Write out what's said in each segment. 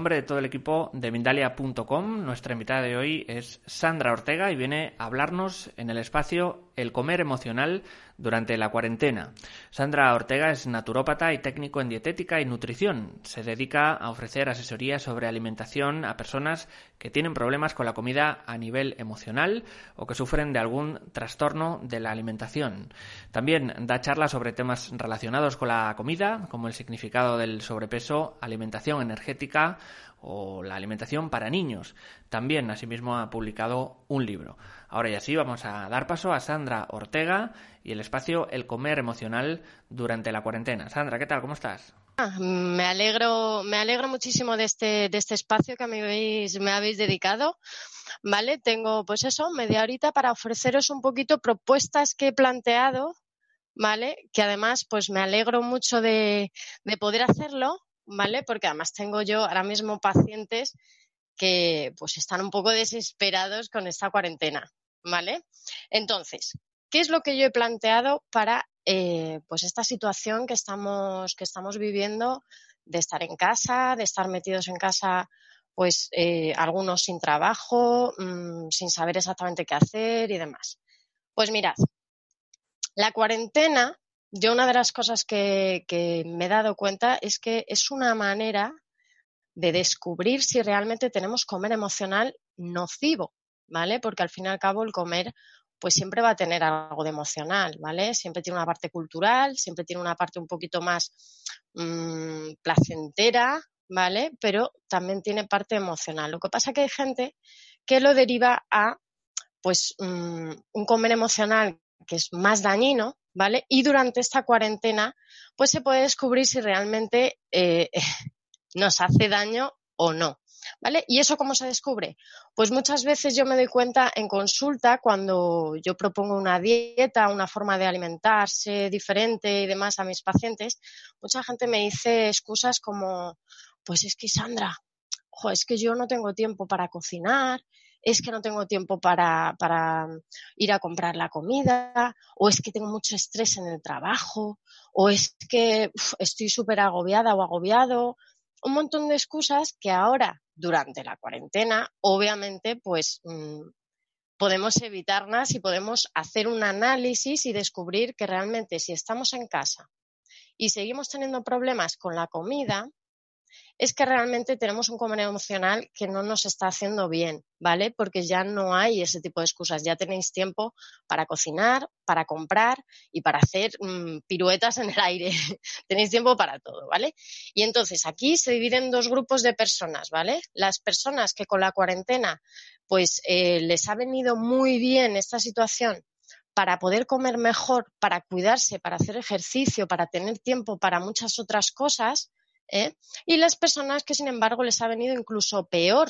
Nombre de todo el equipo de Mindalia.com, nuestra invitada de hoy es Sandra Ortega y viene a hablarnos en el espacio El comer emocional durante la cuarentena. Sandra Ortega es naturópata y técnico en dietética y nutrición. Se dedica a ofrecer asesoría sobre alimentación a personas que tienen problemas con la comida a nivel emocional o que sufren de algún trastorno de la alimentación. También da charlas sobre temas relacionados con la comida, como el significado del sobrepeso, alimentación energética o la alimentación para niños. También, asimismo, ha publicado un libro. Ahora y así vamos a dar paso a Sandra Ortega y el espacio El comer emocional durante la cuarentena. Sandra, ¿qué tal? ¿Cómo estás? Ah, me alegro, me alegro muchísimo de este, de este espacio que me habéis, me habéis dedicado. ¿Vale? Tengo, pues eso, media horita para ofreceros un poquito propuestas que he planteado, ¿vale? Que además, pues me alegro mucho de, de poder hacerlo, ¿vale? Porque además tengo yo ahora mismo pacientes que pues están un poco desesperados con esta cuarentena, ¿vale? Entonces, ¿qué es lo que yo he planteado para eh, pues esta situación que estamos, que estamos viviendo de estar en casa, de estar metidos en casa, pues eh, algunos sin trabajo, mmm, sin saber exactamente qué hacer y demás? Pues mirad, la cuarentena, yo una de las cosas que, que me he dado cuenta es que es una manera de descubrir si realmente tenemos comer emocional nocivo, ¿vale? Porque al fin y al cabo el comer pues siempre va a tener algo de emocional, ¿vale? Siempre tiene una parte cultural, siempre tiene una parte un poquito más mmm, placentera, ¿vale? Pero también tiene parte emocional. Lo que pasa es que hay gente que lo deriva a, pues, mmm, un comer emocional que es más dañino, ¿vale? Y durante esta cuarentena, pues se puede descubrir si realmente eh, nos hace daño o no. ¿Vale? ¿Y eso cómo se descubre? Pues muchas veces yo me doy cuenta en consulta cuando yo propongo una dieta, una forma de alimentarse diferente y demás a mis pacientes, mucha gente me dice excusas como, pues es que Sandra, ojo, es que yo no tengo tiempo para cocinar, es que no tengo tiempo para, ir a comprar la comida, o es que tengo mucho estrés en el trabajo, o es que estoy súper agobiada o agobiado, un montón de excusas que ahora, durante la cuarentena, obviamente, pues mmm, podemos evitarlas y podemos hacer un análisis y descubrir que realmente si estamos en casa y seguimos teniendo problemas con la comida, es que realmente tenemos un comer emocional que no nos está haciendo bien, ¿vale? Porque ya no hay ese tipo de excusas, ya tenéis tiempo para cocinar, para comprar y para hacer mmm, piruetas en el aire. tenéis tiempo para todo, ¿vale? Y entonces aquí se dividen en dos grupos de personas, ¿vale? Las personas que con la cuarentena pues eh, les ha venido muy bien esta situación para poder comer mejor, para cuidarse, para hacer ejercicio, para tener tiempo para muchas otras cosas, ¿eh? Y las personas que, sin embargo, les ha venido incluso peor,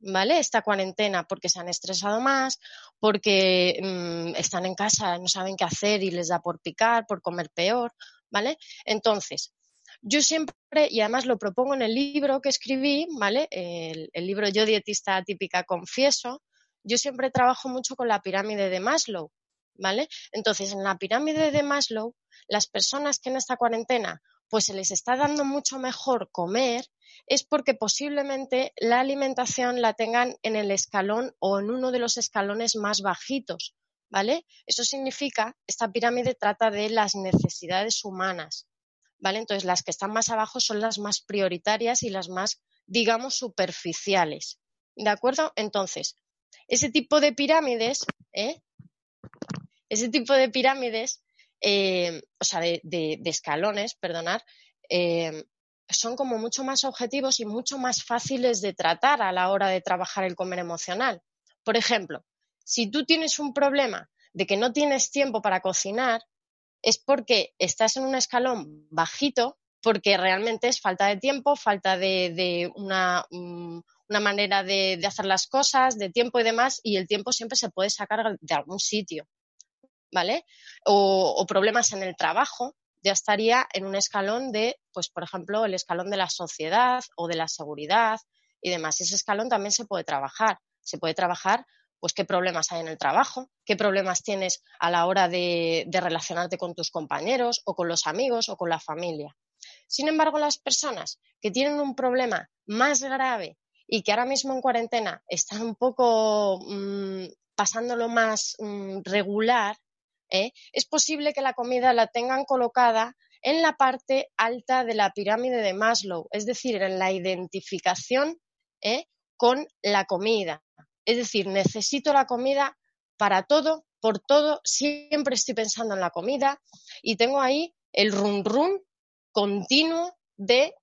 ¿vale? Esta cuarentena, porque se han estresado más, porque mmm, están en casa, no saben qué hacer y les da por picar, por comer peor, ¿vale? Entonces, yo siempre, y además lo propongo en el libro que escribí, ¿vale? El, el libro Yo dietista típica confieso, yo siempre trabajo mucho con la pirámide de Maslow, ¿vale? Entonces, en la pirámide de Maslow, las personas que en esta cuarentena pues se les está dando mucho mejor comer, es porque posiblemente la alimentación la tengan en el escalón o en uno de los escalones más bajitos, ¿vale? Eso significa, esta pirámide trata de las necesidades humanas, ¿vale? Entonces, las que están más abajo son las más prioritarias y las más, digamos, superficiales, ¿de acuerdo? Entonces, ese tipo de pirámides, ¿eh? Ese tipo de pirámides eh, o sea, de, escalones, perdonar, eh, son como mucho más objetivos y mucho más fáciles de tratar a la hora de trabajar el comer emocional. Por ejemplo, si tú tienes un problema de que no tienes tiempo para cocinar, es porque estás en un escalón bajito, porque realmente es falta de tiempo, falta de, mm, una, manera de, hacer las cosas, de tiempo y demás, y el tiempo siempre se puede sacar de algún sitio, ¿vale? o problemas en el trabajo, ya estaría en un escalón de, pues, por ejemplo, el escalón de la sociedad o de la seguridad y demás. Ese escalón también se puede trabajar. Se puede trabajar, pues, qué problemas hay en el trabajo, qué problemas tienes a la hora de, de relacionarte con tus compañeros o con los amigos o con la familia. Sin embargo, las personas que tienen un problema más grave y que ahora mismo en cuarentena están un poco mm, pasándolo más mm, regular, ¿eh? es posible que la comida la tengan colocada en la parte alta de la pirámide de Maslow, es decir, en la identificación ¿eh? con la comida. Es decir, necesito la comida para todo, por todo, siempre estoy pensando en la comida y tengo ahí el run run continuo de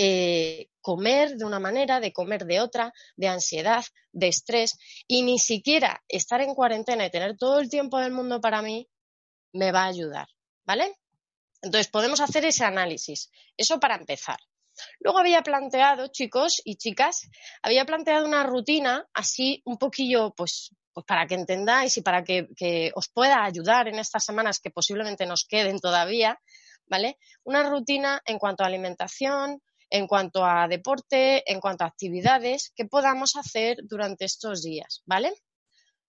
eh, comer de una manera, de comer de otra, de ansiedad, de estrés y ni siquiera estar en cuarentena y tener todo el tiempo del mundo para mí me va a ayudar, ¿vale? Entonces podemos hacer ese análisis. Eso para empezar. Luego había planteado, chicos y chicas, había planteado una rutina así un poquillo, pues, pues para que entendáis y para que, que os pueda ayudar en estas semanas que posiblemente nos queden todavía, ¿vale? Una rutina en cuanto a alimentación, en cuanto a deporte, en cuanto a actividades que podamos hacer durante estos días, ¿vale?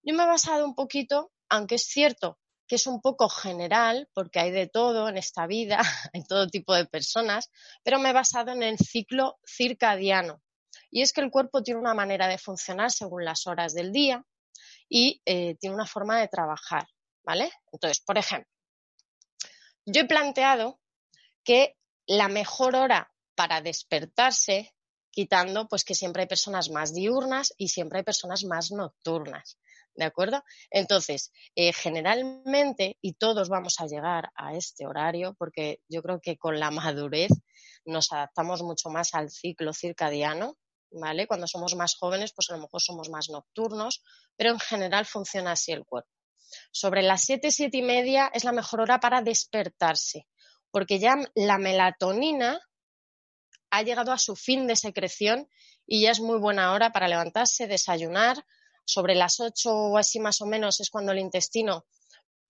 Yo me he basado un poquito, aunque es cierto que es un poco general, porque hay de todo en esta vida, hay todo tipo de personas, pero me he basado en el ciclo circadiano. Y es que el cuerpo tiene una manera de funcionar según las horas del día y eh, tiene una forma de trabajar, ¿vale? Entonces, por ejemplo, yo he planteado que la mejor hora para despertarse, quitando pues que siempre hay personas más diurnas y siempre hay personas más nocturnas. ¿De acuerdo? Entonces, eh, generalmente, y todos vamos a llegar a este horario, porque yo creo que con la madurez nos adaptamos mucho más al ciclo circadiano, ¿vale? Cuando somos más jóvenes, pues a lo mejor somos más nocturnos, pero en general funciona así el cuerpo. Sobre las siete, siete y media es la mejor hora para despertarse, porque ya la melatonina ha llegado a su fin de secreción y ya es muy buena hora para levantarse, desayunar. Sobre las ocho o así más o menos es cuando el intestino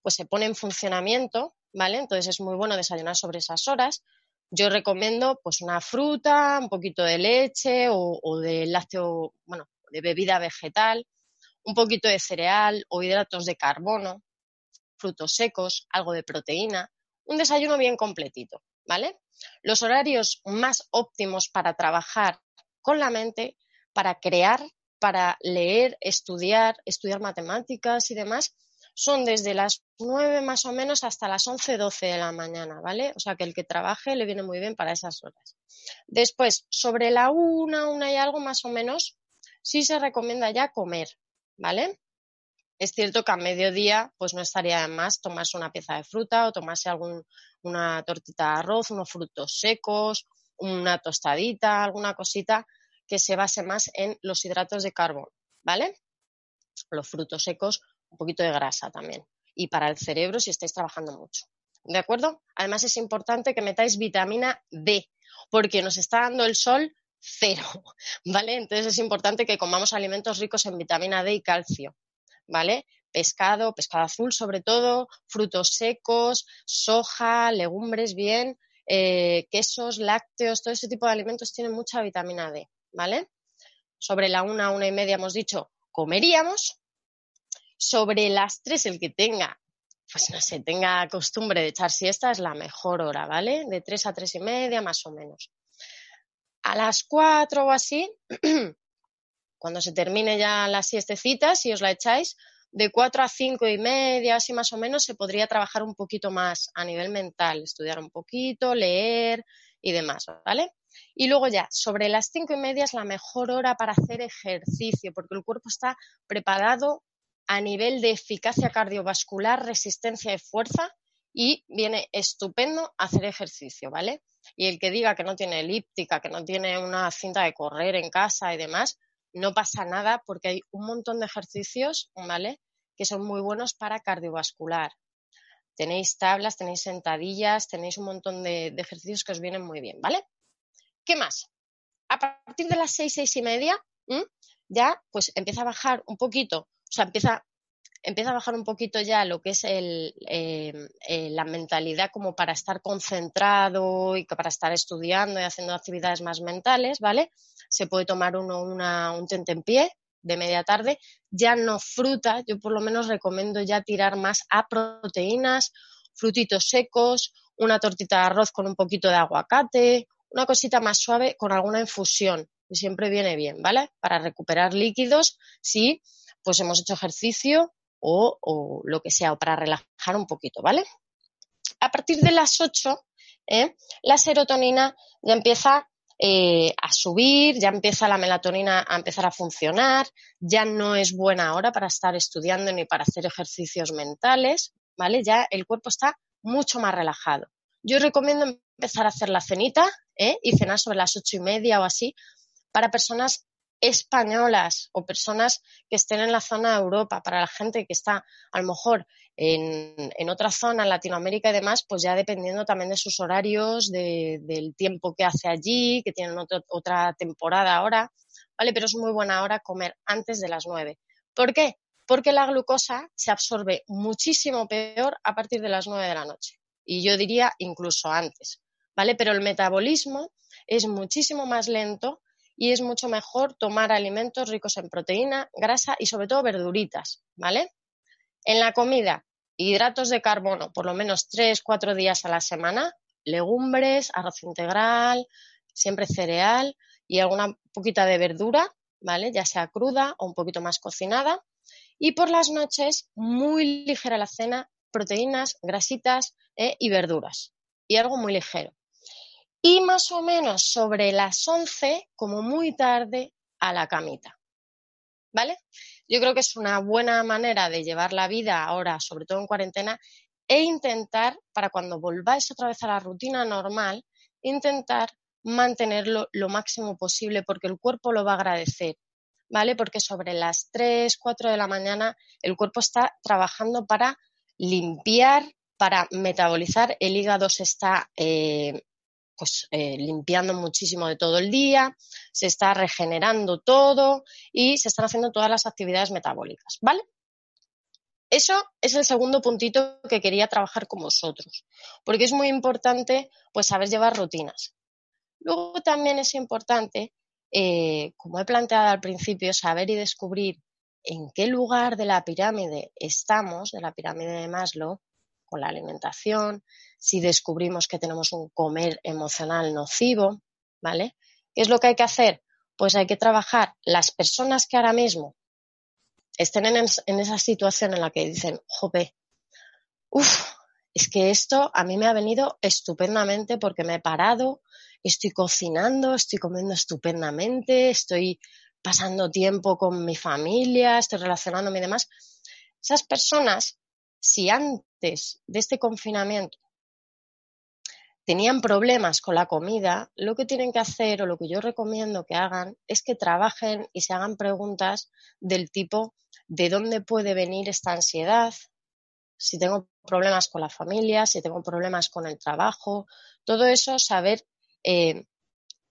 pues se pone en funcionamiento, ¿vale? Entonces es muy bueno desayunar sobre esas horas. Yo recomiendo pues una fruta, un poquito de leche o, de lácteo, bueno, de bebida vegetal, un poquito de cereal o hidratos de carbono, frutos secos, algo de proteína, un desayuno bien completito, ¿vale? Los horarios más óptimos para trabajar con la mente, para crear, para leer, estudiar, estudiar matemáticas y demás, son desde las 9 más o menos hasta las 11, 12 de la mañana, ¿vale? O sea que el que trabaje le viene muy bien para esas horas. Después, sobre la una, una y algo más o menos, sí se recomienda ya comer, ¿vale? Es cierto que a mediodía pues no estaría de más tomarse una pieza de fruta o tomarse algún, una tortita de arroz, unos frutos secos, una tostadita, alguna cosita que se base más en los hidratos de carbono, ¿vale? Los frutos secos, un poquito de grasa también. Y para el cerebro si estáis trabajando mucho. ¿De acuerdo? Además es importante que metáis vitamina D, porque nos está dando el sol cero, ¿vale? Entonces es importante que comamos alimentos ricos en vitamina D y calcio. ¿Vale? Pescado, pescado azul sobre todo, frutos secos, soja, legumbres bien, eh, quesos, lácteos, todo ese tipo de alimentos tienen mucha vitamina D, ¿vale? Sobre la una, una y media hemos dicho, comeríamos. Sobre las tres, el que tenga, pues no sé, tenga costumbre de echar siesta es la mejor hora, ¿vale? De tres a tres y media, más o menos. A las cuatro o así, Cuando se termine ya las siestecitas, si os la echáis, de cuatro a cinco y media, así más o menos, se podría trabajar un poquito más a nivel mental, estudiar un poquito, leer y demás, ¿vale? Y luego ya, sobre las cinco y media es la mejor hora para hacer ejercicio, porque el cuerpo está preparado a nivel de eficacia cardiovascular, resistencia y fuerza, y viene estupendo hacer ejercicio, ¿vale? Y el que diga que no tiene elíptica, que no tiene una cinta de correr en casa y demás, no pasa nada porque hay un montón de ejercicios, ¿vale? Que son muy buenos para cardiovascular. Tenéis tablas, tenéis sentadillas, tenéis un montón de, ejercicios que os vienen muy bien, ¿vale? ¿Qué más? A partir de las seis, seis y media, ya pues empieza a bajar un poquito, o sea, empieza empieza a bajar un poquito ya lo que es el, eh, eh, la mentalidad como para estar concentrado y para estar estudiando y haciendo actividades más mentales, ¿vale? Se puede tomar uno una, un pie de media tarde, ya no fruta, yo por lo menos recomiendo ya tirar más a proteínas, frutitos secos, una tortita de arroz con un poquito de aguacate, una cosita más suave con alguna infusión, que siempre viene bien, ¿vale? Para recuperar líquidos, sí, pues hemos hecho ejercicio o, lo que sea, o para relajar un poquito, ¿vale? A partir de las 8, ¿eh? la serotonina ya empieza eh, a subir, ya empieza la melatonina a empezar a funcionar, ya no es buena hora para estar estudiando ni para hacer ejercicios mentales, ¿vale? Ya el cuerpo está mucho más relajado. Yo recomiendo empezar a hacer la cenita ¿eh? y cenar sobre las ocho y media o así para personas españolas o personas que estén en la zona de Europa, para la gente que está a lo mejor en, otra zona, en Latinoamérica y demás, pues ya dependiendo también de sus horarios, del tiempo que hace allí, que tienen otra temporada ahora, ¿vale? Pero es muy buena hora comer antes de las nueve. ¿Por qué? Porque la glucosa se absorbe muchísimo peor a partir de las nueve de la noche. Y yo diría incluso antes, ¿vale? Pero el metabolismo es muchísimo más lento y es mucho mejor tomar alimentos ricos en proteína, grasa y sobre todo verduritas, ¿vale? En la comida, hidratos de carbono, por lo menos 3, 4 días a la semana, legumbres, arroz integral, siempre cereal y alguna poquita de verdura, ¿vale? Ya sea cruda o un poquito más cocinada. Y por las noches, muy ligera la cena, proteínas, grasitas ¿eh? y verduras. Y algo muy ligero y más o menos sobre las 11, como muy tarde, a la camita. ¿Vale? Yo creo que es una buena manera de llevar la vida ahora, sobre todo en cuarentena, e intentar, para cuando volváis otra vez a la rutina normal, intentar mantenerlo lo máximo posible porque el cuerpo lo va a agradecer. ¿Vale? Porque sobre las 3, 4 de la mañana el cuerpo está trabajando para limpiar, para metabolizar, el hígado se está eh, pues eh, limpiando muchísimo de todo el día, se está regenerando todo y se están haciendo todas las actividades metabólicas, ¿vale? Eso es el segundo puntito que quería trabajar con vosotros, porque es muy importante pues saber llevar rutinas. Luego también es importante, eh, como he planteado al principio, saber y descubrir en qué lugar de la pirámide estamos, de la pirámide de Maslow, con la alimentación, si descubrimos que tenemos un comer emocional nocivo, ¿vale? ¿Qué es lo que hay que hacer? Pues hay que trabajar las personas que ahora mismo estén en, esa situación en la que dicen, jope, uff, es que esto a mí me ha venido estupendamente porque me he parado, estoy cocinando, estoy comiendo estupendamente, estoy pasando tiempo con mi familia, estoy relacionándome y demás. Esas personas, si antes de este confinamiento tenían problemas con la comida, lo que tienen que hacer o lo que yo recomiendo que hagan es que trabajen y se hagan preguntas del tipo de dónde puede venir esta ansiedad, si tengo problemas con la familia, si tengo problemas con el trabajo, todo eso, saber eh,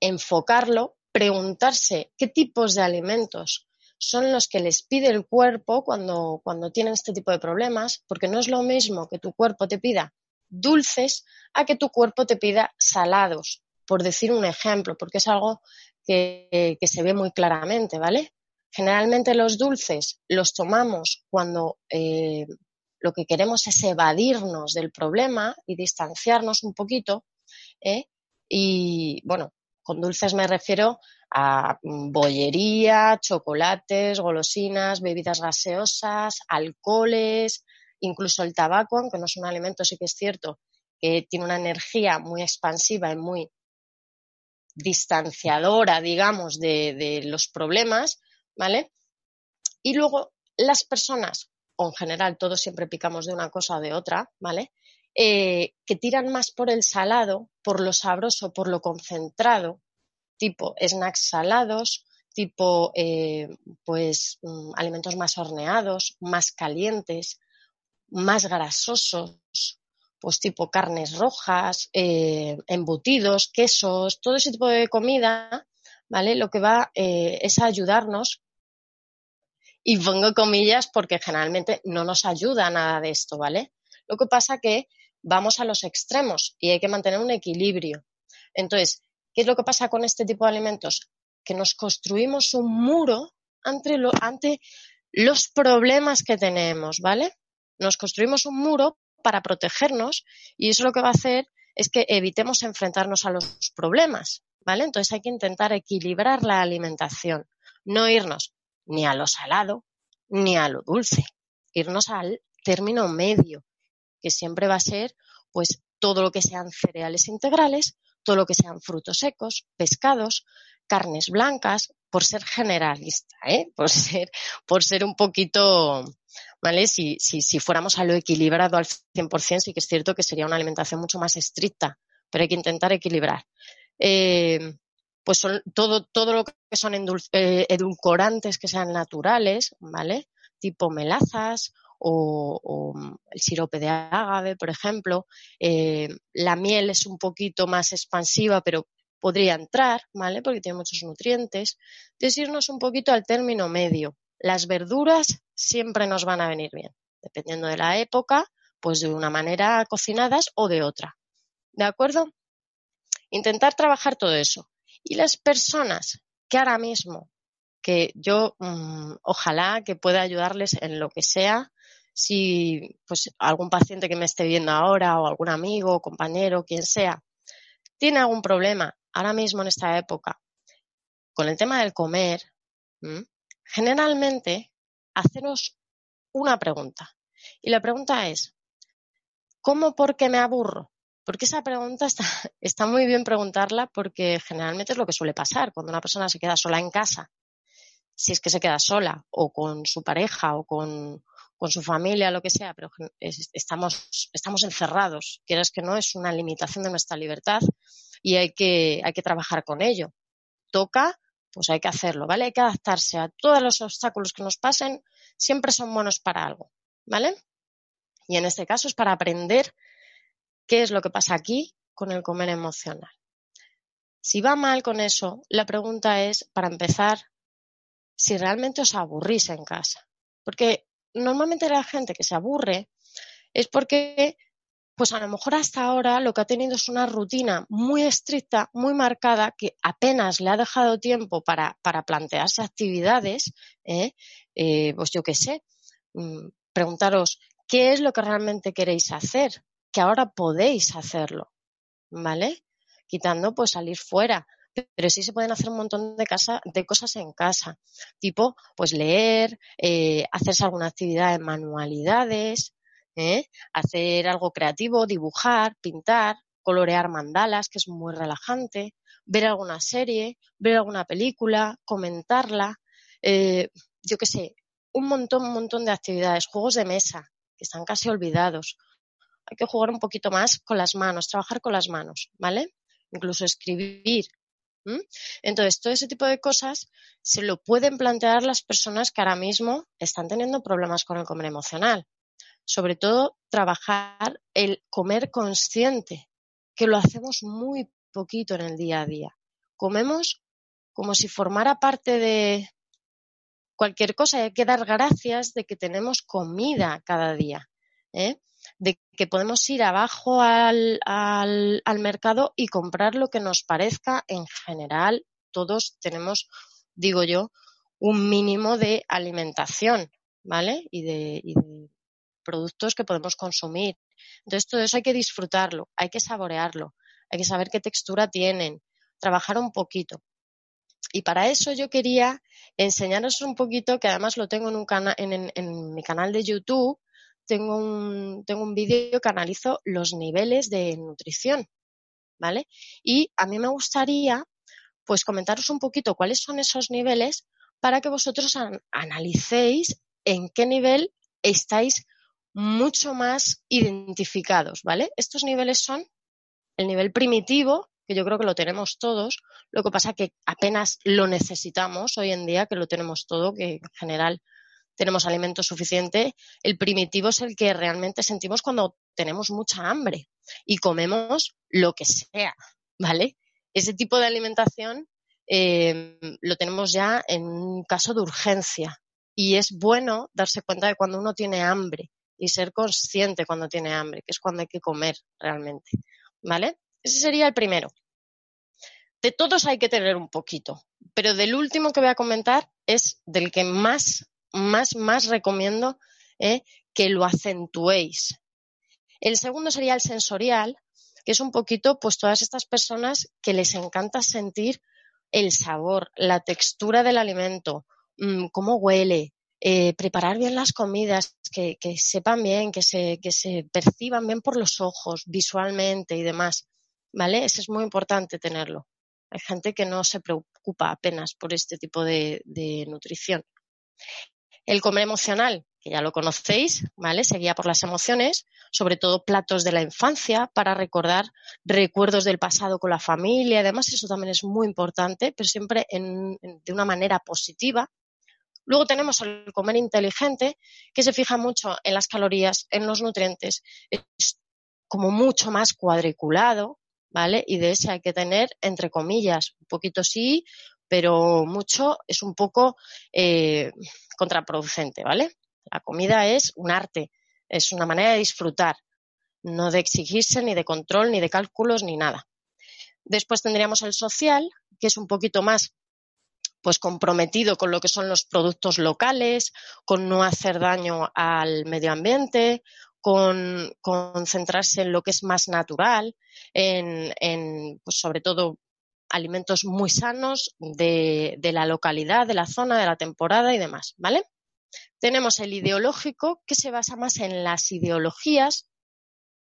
enfocarlo, preguntarse qué tipos de alimentos son los que les pide el cuerpo cuando, cuando tienen este tipo de problemas, porque no es lo mismo que tu cuerpo te pida dulces a que tu cuerpo te pida salados, por decir un ejemplo, porque es algo que, se ve muy claramente, ¿vale? Generalmente los dulces los tomamos cuando eh, lo que queremos es evadirnos del problema y distanciarnos un poquito. ¿eh? Y bueno, con dulces me refiero a bollería, chocolates, golosinas, bebidas gaseosas, alcoholes, Incluso el tabaco, aunque no es un alimento, sí que es cierto que tiene una energía muy expansiva y muy distanciadora, digamos, de, los problemas, ¿vale? Y luego las personas, o en general todos siempre picamos de una cosa o de otra, ¿vale? eh, que tiran más por el salado, por lo sabroso, por lo concentrado, tipo snacks salados, tipo eh, pues mm, alimentos más horneados, más calientes, más grasosos, pues tipo carnes rojas, eh, embutidos, quesos, todo ese tipo de comida, ¿vale? Lo que va eh, es ayudarnos, y pongo comillas porque generalmente no nos ayuda nada de esto, ¿vale? Lo que pasa que vamos a los extremos y hay que mantener un equilibrio. Entonces, ¿qué es lo que pasa con este tipo de alimentos? Que nos construimos un muro ante, ante los problemas que tenemos, ¿vale? Nos construimos un muro para protegernos y eso lo que va a hacer es que evitemos enfrentarnos a los problemas, ¿vale? Entonces hay que intentar equilibrar la alimentación, no irnos ni a lo salado ni a lo dulce, irnos al término medio, que siempre va a ser pues todo lo que sean cereales integrales, todo lo que sean frutos secos, pescados, carnes blancas, por ser generalista, ¿eh? por ser, por ser un poquito, ¿vale? Si, si, si fuéramos a lo equilibrado al 100%, sí que es cierto que sería una alimentación mucho más estricta, pero hay que intentar equilibrar. Eh, pues todo, todo lo que son eh, edulcorantes que sean naturales, ¿vale? Tipo melazas o, el sirope de agave, por ejemplo. Eh, la miel es un poquito más expansiva, pero podría entrar, ¿vale? Porque tiene muchos nutrientes. Decirnos un poquito al término medio. Las verduras siempre nos van a venir bien, dependiendo de la época, pues de una manera cocinadas o de otra. ¿De acuerdo? Intentar trabajar todo eso. Y las personas que ahora mismo, que yo mm, ojalá que pueda ayudarles en lo que sea, si pues algún paciente que me esté viendo ahora o algún amigo, compañero, quien sea, tiene algún problema ahora mismo en esta época con el tema del comer, generalmente haceros una pregunta. Y la pregunta es, ¿cómo por qué me aburro? Porque esa pregunta está, está muy bien preguntarla porque generalmente es lo que suele pasar cuando una persona se queda sola en casa. Si es que se queda sola o con su pareja o con, con su familia, lo que sea, pero estamos, estamos encerrados. Quieras que no, es una limitación de nuestra libertad y hay que, hay que trabajar con ello. Toca, pues hay que hacerlo, ¿vale? Hay que adaptarse a todos los obstáculos que nos pasen, siempre son buenos para algo, ¿vale? Y en este caso es para aprender qué es lo que pasa aquí con el comer emocional. Si va mal con eso, la pregunta es, para empezar, si realmente os aburrís en casa. Porque normalmente la gente que se aburre es porque pues a lo mejor hasta ahora lo que ha tenido es una rutina muy estricta, muy marcada, que apenas le ha dejado tiempo para, para plantearse actividades, ¿eh? Eh, pues yo qué sé, mm, preguntaros qué es lo que realmente queréis hacer, que ahora podéis hacerlo, ¿vale? Quitando pues salir fuera, pero sí se pueden hacer un montón de, casa, de cosas en casa, tipo pues leer, eh, hacerse alguna actividad en manualidades, ¿eh? hacer algo creativo, dibujar, pintar, colorear mandalas, que es muy relajante, ver alguna serie, ver alguna película, comentarla, eh, yo qué sé, un montón, un montón de actividades, juegos de mesa, que están casi olvidados. Hay que jugar un poquito más con las manos, trabajar con las manos, ¿vale? Incluso escribir. Entonces, todo ese tipo de cosas se lo pueden plantear las personas que ahora mismo están teniendo problemas con el comer emocional sobre todo trabajar el comer consciente, que lo hacemos muy poquito en el día a día. Comemos como si formara parte de cualquier cosa hay que dar gracias de que tenemos comida cada día, ¿eh? De que podemos ir abajo al, al, al mercado y comprar lo que nos parezca. En general, todos tenemos, digo yo, un mínimo de alimentación, ¿vale? Y de, y de productos que podemos consumir. Entonces, todo eso hay que disfrutarlo, hay que saborearlo, hay que saber qué textura tienen, trabajar un poquito. Y para eso yo quería enseñaros un poquito, que además lo tengo en, un en, en, mi canal de YouTube, tengo un, tengo un vídeo que analizo los niveles de nutrición, ¿vale? Y a mí me gustaría, pues, comentaros un poquito cuáles son esos niveles para que vosotros analicéis en qué nivel estáis mucho más identificados, ¿vale? Estos niveles son el nivel primitivo, que yo creo que lo tenemos todos, lo que pasa que apenas lo necesitamos hoy en día, que lo tenemos todo, que en general tenemos alimento suficiente. El primitivo es el que realmente sentimos cuando tenemos mucha hambre y comemos lo que sea, ¿vale? Ese tipo de alimentación eh, lo tenemos ya en un caso de urgencia y es bueno darse cuenta de cuando uno tiene hambre y ser consciente cuando tiene hambre, que es cuando hay que comer realmente, ¿vale? Ese sería el primero. De todos hay que tener un poquito, pero del último que voy a comentar es del que más, más, más recomiendo eh, que lo acentuéis. El segundo sería el sensorial, que es un poquito, pues todas estas personas que les encanta sentir el sabor, la textura del alimento, mm, cómo huele, eh, preparar bien las comidas, que, sepan bien, que se, que se perciban bien por los ojos, visualmente y demás. ¿Vale? Eso es muy importante tenerlo. Hay gente que no se preocupa apenas por este tipo de nutrición. El comer emocional, que ya lo conocéis, ¿vale? Se guía por las emociones, sobre todo platos de la infancia para recordar recuerdos del pasado con la familia. Además, eso también es muy importante, pero siempre de una manera positiva. Luego tenemos el comer inteligente, que se fija mucho en las calorías, en los nutrientes. Es como mucho más cuadriculado, ¿vale? Y de ese hay que tener, entre comillas, un poquito sí, pero mucho es un poco eh, contraproducente, ¿vale? La comida es un arte, es una manera de disfrutar, no de exigirse ni de control, ni de cálculos, ni nada. Después tendríamos el social, que es un poquito más pues comprometido con lo que son los productos locales, con no hacer daño al medio ambiente, con concentrarse en lo que es más natural, en, pues sobre todo alimentos muy sanos de, de, la localidad, de la zona, de la temporada y demás, ¿vale? Tenemos el ideológico que se basa más en las ideologías,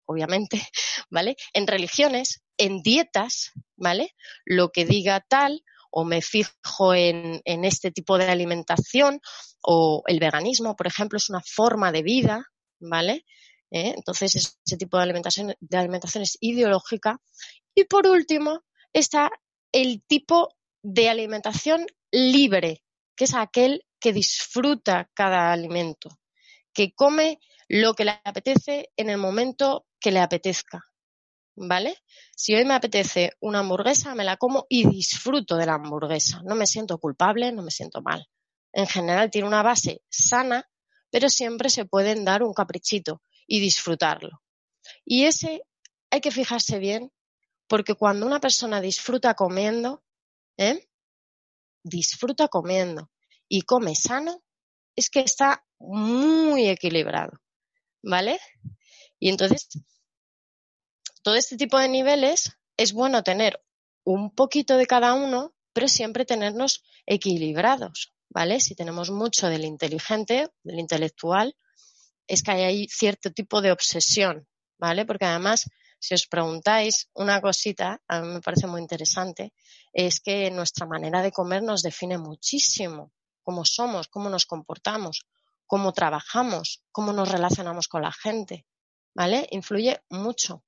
obviamente, ¿vale? En religiones, en dietas, ¿vale? Lo que diga tal o me fijo en, en este tipo de alimentación o el veganismo, por ejemplo, es una forma de vida, ¿vale? ¿Eh? Entonces, ese tipo de alimentación, de alimentación es ideológica. Y por último, está el tipo de alimentación libre, que es aquel que disfruta cada alimento, que come lo que le apetece en el momento que le apetezca. ¿Vale? Si hoy me apetece una hamburguesa, me la como y disfruto de la hamburguesa. No me siento culpable, no me siento mal. En general tiene una base sana, pero siempre se pueden dar un caprichito y disfrutarlo. Y ese hay que fijarse bien, porque cuando una persona disfruta comiendo, ¿eh? disfruta comiendo y come sano, es que está muy equilibrado, ¿vale? Y entonces, todo este tipo de niveles es bueno tener un poquito de cada uno, pero siempre tenernos equilibrados, ¿vale? Si tenemos mucho del inteligente, del intelectual, es que hay cierto tipo de obsesión, ¿vale? Porque además, si os preguntáis una cosita, a mí me parece muy interesante, es que nuestra manera de comer nos define muchísimo cómo somos, cómo nos comportamos, cómo trabajamos, cómo nos relacionamos con la gente, ¿vale? Influye mucho.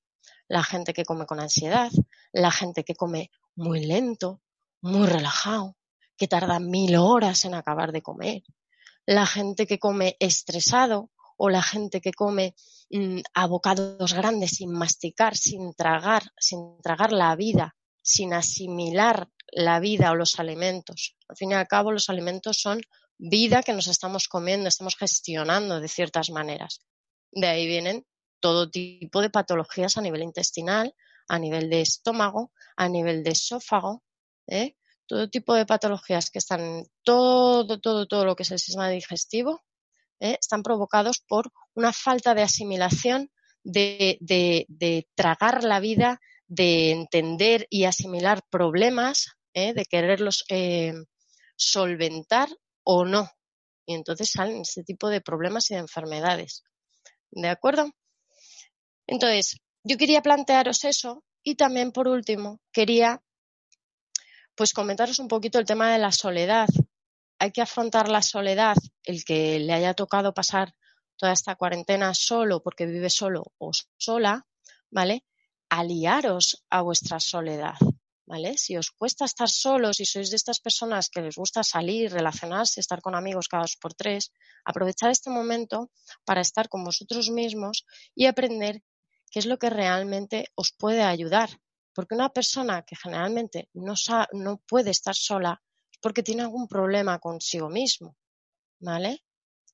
La gente que come con ansiedad, la gente que come muy lento, muy relajado, que tarda mil horas en acabar de comer, la gente que come estresado o la gente que come mm, abocados grandes sin masticar, sin tragar, sin tragar la vida, sin asimilar la vida o los alimentos. Al fin y al cabo, los alimentos son vida que nos estamos comiendo, estamos gestionando de ciertas maneras. De ahí vienen todo tipo de patologías a nivel intestinal, a nivel de estómago, a nivel de esófago, ¿eh? todo tipo de patologías que están, todo, todo, todo lo que es el sistema digestivo, ¿eh? están provocados por una falta de asimilación, de, tragar la vida, de entender y asimilar problemas, ¿eh? de quererlos eh, solventar o no. Y entonces salen este tipo de problemas y de enfermedades. ¿De acuerdo? Entonces, yo quería plantearos eso y también, por último, quería pues comentaros un poquito el tema de la soledad. Hay que afrontar la soledad, el que le haya tocado pasar toda esta cuarentena solo porque vive solo o sola, ¿vale? Aliaros a vuestra soledad, ¿vale? Si os cuesta estar solos y sois de estas personas que les gusta salir, relacionarse, estar con amigos cada dos por tres, aprovechar este momento para estar con vosotros mismos y aprender qué es lo que realmente os puede ayudar. Porque una persona que generalmente no, no puede estar sola porque tiene algún problema consigo mismo, ¿vale?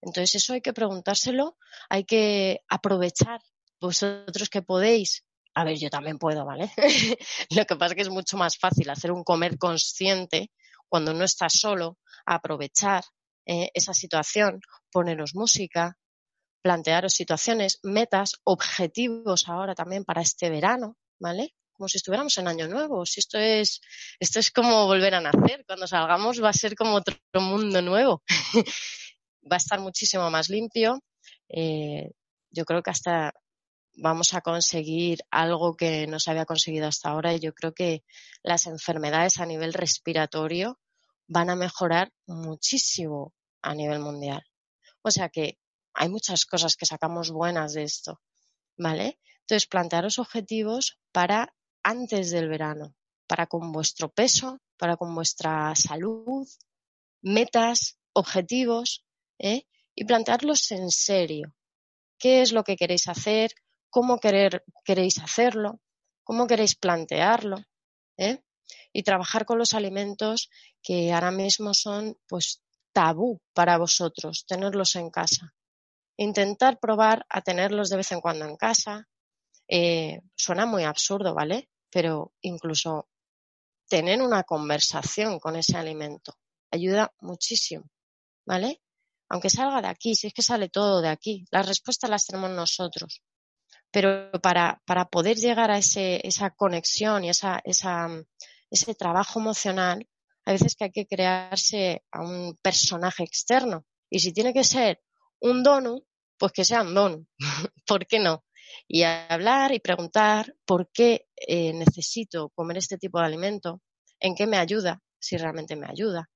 Entonces eso hay que preguntárselo, hay que aprovechar vosotros que podéis a ver, yo también puedo, ¿vale? Lo que pasa es que es mucho más fácil hacer un comer consciente cuando no estás solo, aprovechar eh, esa situación, poneros música, plantearos situaciones, metas, objetivos ahora también para este verano, ¿vale? Como si estuviéramos en año nuevo. Si esto es, esto es como volver a nacer. Cuando salgamos va a ser como otro mundo nuevo. va a estar muchísimo más limpio. Eh, yo creo que hasta vamos a conseguir algo que no se había conseguido hasta ahora y yo creo que las enfermedades a nivel respiratorio van a mejorar muchísimo a nivel mundial. O sea que hay muchas cosas que sacamos buenas de esto, ¿vale? Entonces, plantearos objetivos para antes del verano, para con vuestro peso, para con vuestra salud, metas, objetivos, ¿eh? y plantearlos en serio. ¿Qué es lo que queréis hacer? cómo queréis hacerlo, cómo queréis plantearlo, ¿eh? y trabajar con los alimentos que ahora mismo son pues tabú para vosotros, tenerlos en casa. Intentar probar a tenerlos de vez en cuando en casa. Eh, suena muy absurdo, ¿vale? Pero incluso tener una conversación con ese alimento ayuda muchísimo, ¿vale? Aunque salga de aquí, si es que sale todo de aquí, las respuestas las tenemos nosotros pero para, para poder llegar a ese, esa conexión y esa, esa, ese trabajo emocional, hay veces que hay que crearse a un personaje externo. Y si tiene que ser un donut, pues que sea un donut. ¿Por qué no? Y hablar y preguntar por qué eh, necesito comer este tipo de alimento, en qué me ayuda, si realmente me ayuda.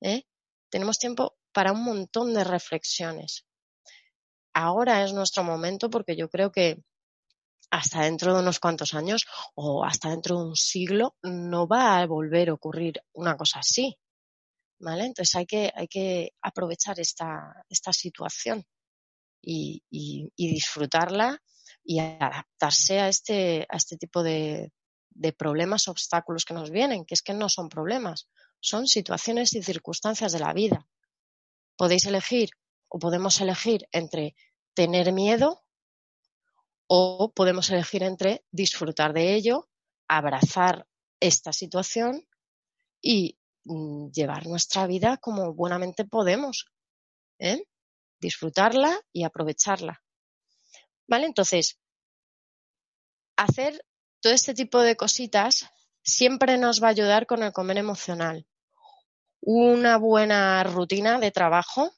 ¿eh? Tenemos tiempo para un montón de reflexiones ahora es nuestro momento porque yo creo que hasta dentro de unos cuantos años o hasta dentro de un siglo no va a volver a ocurrir una cosa así. ¿Vale? Entonces hay que, hay que aprovechar esta, esta situación y, disfrutarla y adaptarse a este, a este tipo de, problemas, obstáculos que nos vienen, que es que no son problemas, son situaciones y circunstancias de la vida. Podéis elegir o podemos elegir entre tener miedo o podemos elegir entre disfrutar de ello, abrazar esta situación y mm, llevar nuestra vida como buenamente podemos. ¿eh? Disfrutarla y aprovecharla. ¿Vale? Entonces, hacer todo este tipo de cositas siempre nos va a ayudar con el comer emocional. Una buena rutina de trabajo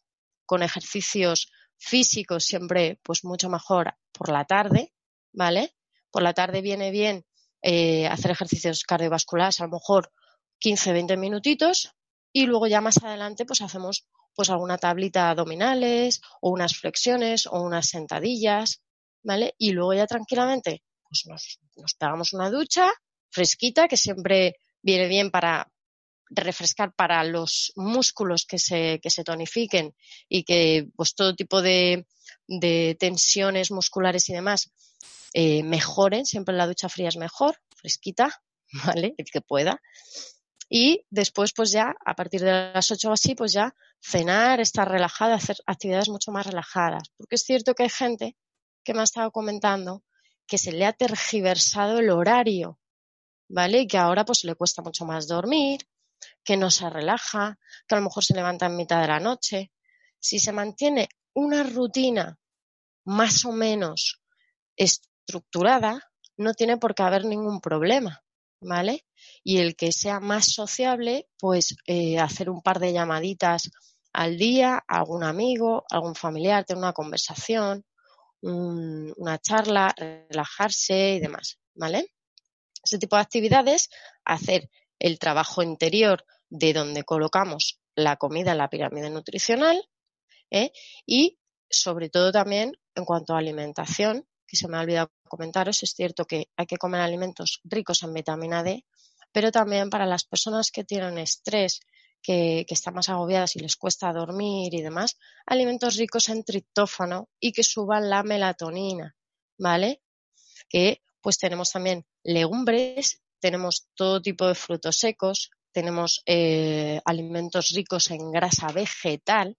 con ejercicios físicos siempre pues mucho mejor por la tarde, ¿vale? Por la tarde viene bien eh, hacer ejercicios cardiovasculares, a lo mejor 15, 20 minutitos y luego ya más adelante pues hacemos pues alguna tablita abdominales o unas flexiones o unas sentadillas, ¿vale? Y luego ya tranquilamente pues nos, nos pegamos una ducha fresquita que siempre viene bien para, refrescar para los músculos que se, que se tonifiquen y que pues todo tipo de, de tensiones musculares y demás eh, mejoren. Siempre la ducha fría es mejor, fresquita, ¿vale? El que pueda. Y después, pues ya, a partir de las 8 o así, pues ya cenar, estar relajada, hacer actividades mucho más relajadas. Porque es cierto que hay gente que me ha estado comentando que se le ha tergiversado el horario, ¿vale? Y que ahora pues le cuesta mucho más dormir, que no se relaja, que a lo mejor se levanta en mitad de la noche. Si se mantiene una rutina más o menos estructurada, no tiene por qué haber ningún problema, ¿vale? Y el que sea más sociable, pues eh, hacer un par de llamaditas al día, algún amigo, algún familiar, tener una conversación, una charla, relajarse y demás, ¿vale? Ese tipo de actividades, hacer el trabajo interior de donde colocamos la comida en la pirámide nutricional ¿eh? y sobre todo también en cuanto a alimentación, que se me ha olvidado comentaros, es cierto que hay que comer alimentos ricos en vitamina D, pero también para las personas que tienen estrés, que, están más agobiadas y les cuesta dormir y demás, alimentos ricos en triptófano y que suban la melatonina, ¿vale? Que pues tenemos también legumbres, tenemos todo tipo de frutos secos, tenemos eh, alimentos ricos en grasa vegetal,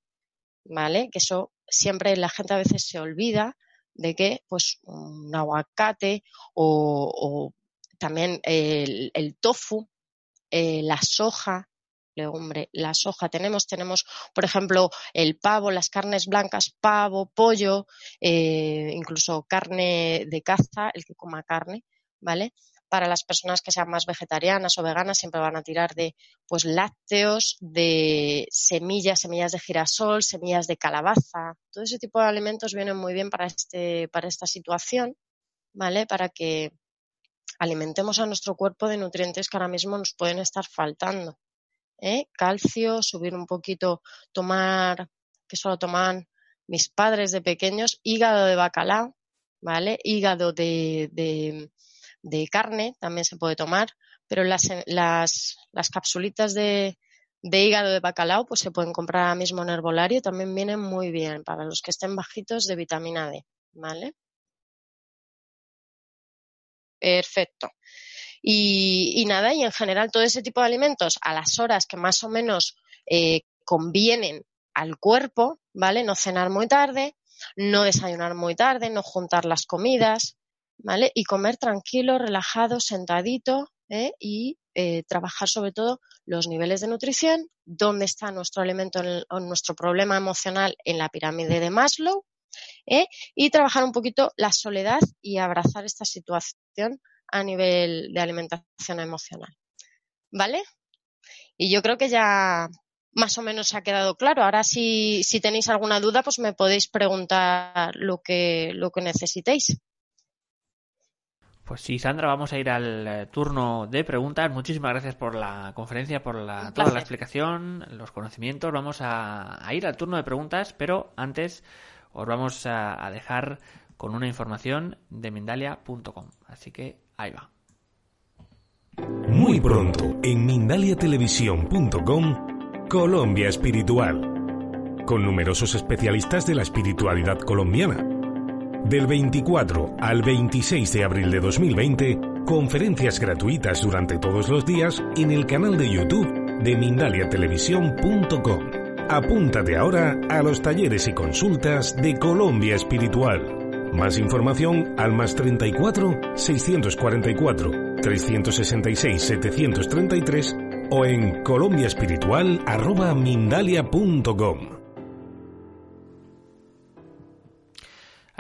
¿vale? Que eso siempre la gente a veces se olvida de que pues un aguacate o, también el, tofu, eh, la soja, legumbre, la soja tenemos, tenemos por ejemplo el pavo, las carnes blancas, pavo, pollo, eh, incluso carne de caza, el que coma carne, ¿vale? para las personas que sean más vegetarianas o veganas siempre van a tirar de pues lácteos, de semillas, semillas de girasol, semillas de calabaza. Todo ese tipo de alimentos vienen muy bien para este para esta situación, ¿vale? Para que alimentemos a nuestro cuerpo de nutrientes que ahora mismo nos pueden estar faltando. ¿Eh? Calcio, subir un poquito, tomar, que solo toman mis padres de pequeños, hígado de bacalao, ¿vale? Hígado de de carne también se puede tomar, pero las, las, las capsulitas de, de hígado de bacalao pues se pueden comprar ahora mismo en herbolario, también vienen muy bien para los que estén bajitos de vitamina D, ¿vale? Perfecto. Y, nada, y en general todo ese tipo de alimentos a las horas que más o menos eh, convienen al cuerpo, ¿vale? No cenar muy tarde, no desayunar muy tarde, no juntar las comidas, ¿vale? Y comer tranquilo, relajado, sentadito ¿eh? y eh, trabajar sobre todo los niveles de nutrición, dónde está nuestro elemento, en nuestro problema emocional en la pirámide de Maslow ¿eh? y trabajar un poquito la soledad y abrazar esta situación a nivel de alimentación emocional. ¿Vale? Y yo creo que ya más o menos ha quedado claro. Ahora, si, si tenéis alguna duda, pues me podéis preguntar lo que, lo que necesitéis. Pues sí, Sandra, vamos a ir al eh, turno de preguntas. Muchísimas gracias por la conferencia, por la, toda la explicación, los conocimientos. Vamos a, ir al turno de preguntas, pero antes os vamos a, dejar con una información de Mindalia.com. Así que ahí va. Muy pronto en mindaliatelevisión.com, Colombia Espiritual, con numerosos especialistas de la espiritualidad colombiana del 24 al 26 de abril de 2020, conferencias gratuitas durante todos los días en el canal de YouTube de mindaliatelevisión.com. Apúntate ahora a los talleres y consultas de Colombia Espiritual. Más información al más 34 644 366 733 o en colombiaespiritual.mindalia.com.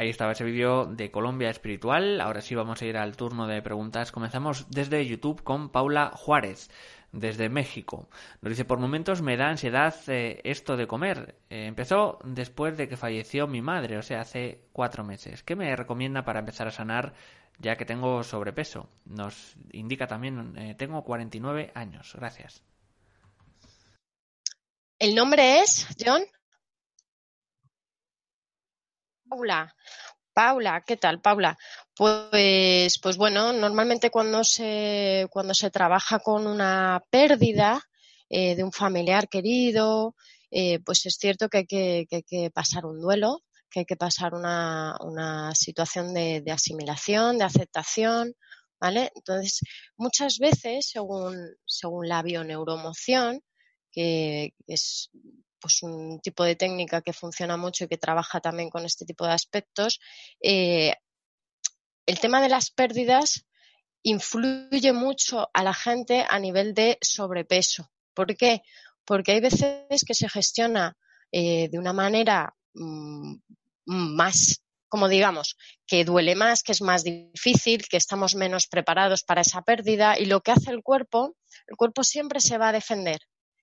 Ahí estaba ese vídeo de Colombia Espiritual. Ahora sí vamos a ir al turno de preguntas. Comenzamos desde YouTube con Paula Juárez, desde México. Nos dice, por momentos me da ansiedad eh, esto de comer. Eh, empezó después de que falleció mi madre, o sea, hace cuatro meses. ¿Qué me recomienda para empezar a sanar ya que tengo sobrepeso? Nos indica también, eh, tengo 49 años. Gracias. ¿El nombre es, John? Paula. Paula, ¿qué tal, Paula? Pues, pues bueno, normalmente cuando se, cuando se trabaja con una pérdida eh, de un familiar querido, eh, pues es cierto que hay que, pasar un duelo, que hay que pasar una, situación de, asimilación, de aceptación, ¿vale? Entonces, muchas veces, según, según la bioneuromoción, que es pues un tipo de técnica que funciona mucho y que trabaja también con este tipo de aspectos. Eh, el tema de las pérdidas influye mucho a la gente a nivel de sobrepeso. ¿Por qué? Porque hay veces que se gestiona eh, de una manera mm, más, como digamos, que duele más, que es más difícil, que estamos menos preparados para esa pérdida y lo que hace el cuerpo, el cuerpo siempre se va a defender.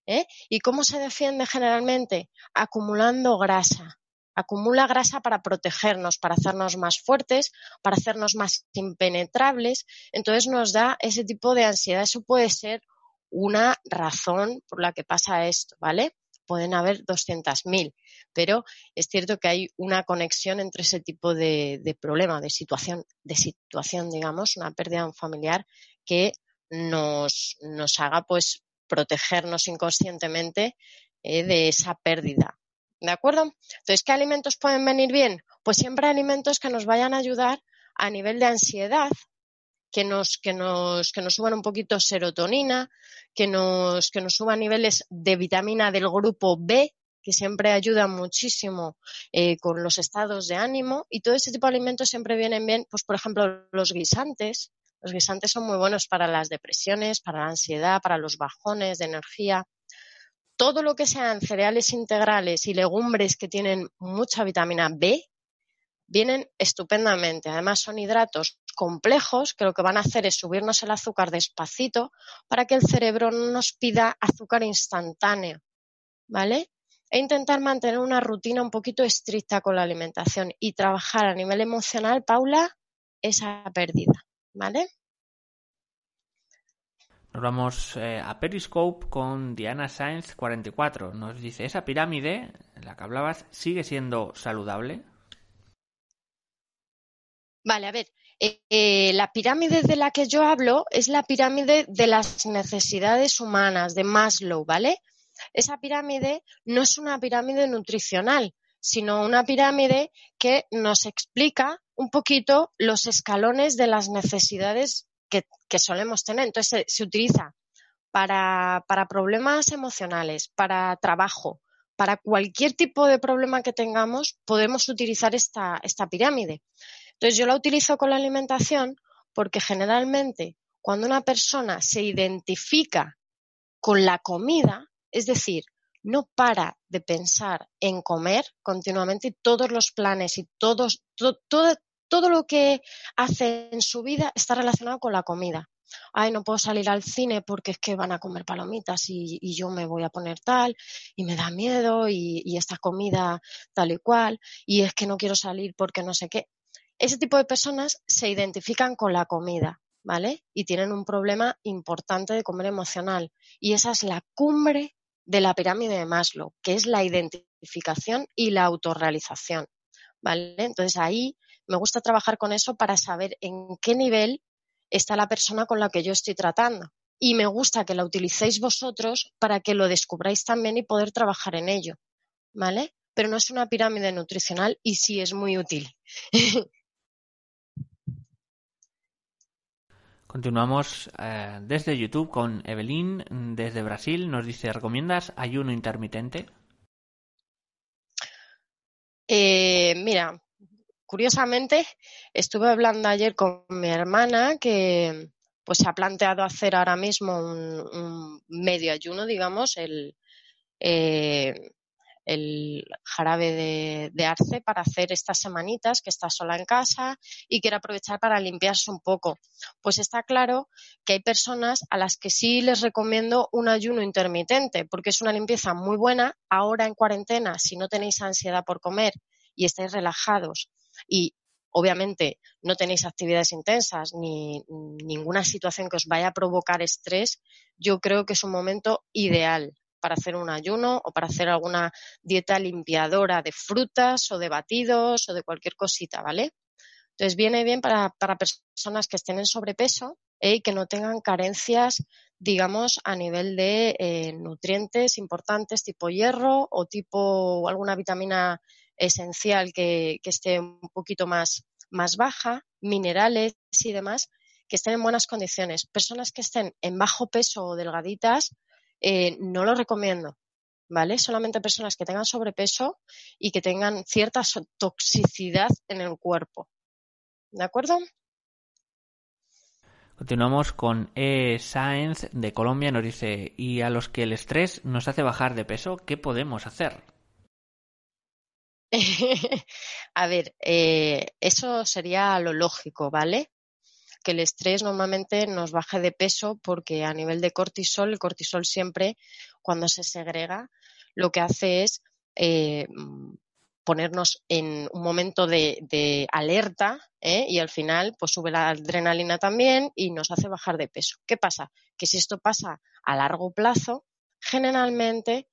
¿Eh? ¿Y cómo se defiende generalmente? Acumulando grasa. Acumula grasa para protegernos, para hacernos más fuertes, para hacernos más impenetrables. Entonces nos da ese tipo de ansiedad. Eso puede ser una razón por la que pasa esto, ¿vale? pueden haber 200.000, pero es cierto que hay una conexión entre ese tipo de, problema, de situación, de situación, digamos, una pérdida familiar que nos, nos haga pues protegernos inconscientemente eh, de esa pérdida. ¿De acuerdo? Entonces, ¿qué alimentos pueden venir bien? Pues siempre alimentos que nos vayan a ayudar a nivel de ansiedad, que nos, que nos, que nos suban un poquito serotonina, que nos, que nos suban niveles de vitamina del grupo B, que siempre ayuda muchísimo eh, con los estados de ánimo y todo ese tipo de alimentos siempre vienen bien, pues por ejemplo los guisantes. Los guisantes son muy buenos para las depresiones, para la ansiedad, para los bajones de energía. Todo lo que sean cereales integrales y legumbres que tienen mucha vitamina B, vienen estupendamente. Además, son hidratos complejos que lo que van a hacer es subirnos el azúcar despacito para que el cerebro no nos pida azúcar instantáneo. ¿Vale? E intentar mantener una rutina un poquito estricta con la alimentación y trabajar a nivel emocional, Paula, esa pérdida. ¿Vale? Nos vamos eh, a Periscope con Diana Sainz 44. Nos dice, ¿esa pirámide en la que hablabas sigue siendo saludable? Vale, a ver, eh, eh, la pirámide de la que yo hablo es la pirámide de las necesidades humanas, de Maslow, ¿vale? Esa pirámide no es una pirámide nutricional, sino una pirámide que nos explica un poquito los escalones de las necesidades que, solemos tener. Entonces se, utiliza para, para, problemas emocionales, para trabajo, para cualquier tipo de problema que tengamos, podemos utilizar esta, esta pirámide. Entonces yo la utilizo con la alimentación porque generalmente cuando una persona se identifica con la comida, es decir, no para de pensar en comer continuamente y todos los planes y todos, todo, todo lo que hace en su vida está relacionado con la comida. Ay, no puedo salir al cine porque es que van a comer palomitas y, yo me voy a poner tal y me da miedo y, y esta comida tal y cual y es que no quiero salir porque no sé qué. Ese tipo de personas se identifican con la comida, ¿vale? Y tienen un problema importante de comer emocional. Y esa es la cumbre de la pirámide de Maslow, que es la identificación y la autorrealización, ¿vale? Entonces ahí me gusta trabajar con eso para saber en qué nivel está la persona con la que yo estoy tratando. Y me gusta que la utilicéis vosotros para que lo descubráis también y poder trabajar en ello, ¿vale? Pero no es una pirámide nutricional y sí es muy útil. Continuamos eh, desde YouTube con Evelyn desde Brasil. Nos dice, ¿recomiendas ayuno intermitente? Eh, mira, curiosamente estuve hablando ayer con mi hermana que pues se ha planteado hacer ahora mismo un, medio ayuno, digamos, el, eh, el jarabe de, arce para hacer estas semanitas que está sola en casa y quiere aprovechar para limpiarse un poco. Pues está claro que hay personas a las que sí les recomiendo un ayuno intermitente porque es una limpieza muy buena. Ahora en cuarentena, si no tenéis ansiedad por comer y estáis relajados y obviamente no tenéis actividades intensas ni ninguna situación que os vaya a provocar estrés, yo creo que es un momento ideal para hacer un ayuno o para hacer alguna dieta limpiadora de frutas o de batidos o de cualquier cosita, ¿vale? Entonces viene bien para, personas que estén en sobrepeso ¿eh? y que no tengan carencias, digamos, a nivel de eh, nutrientes importantes tipo hierro o tipo alguna vitamina esencial que, esté un poquito más, más baja, minerales y demás, que estén en buenas condiciones. Personas que estén en bajo peso o delgaditas, eh, no lo recomiendo. ¿Vale? Solamente personas que tengan sobrepeso y que tengan cierta toxicidad en el cuerpo. ¿De acuerdo? Continuamos con E. Science de Colombia. Nos dice, ¿y a los que el estrés nos hace bajar de peso, qué podemos hacer? a ver, eh, eso sería lo lógico, ¿vale? que el estrés normalmente nos baje de peso porque a nivel de cortisol, el cortisol siempre cuando se segrega lo que hace es eh, ponernos en un momento de, alerta ¿eh? y al final pues sube la adrenalina también y nos hace bajar de peso. ¿Qué pasa? Que si esto pasa a largo plazo, generalmente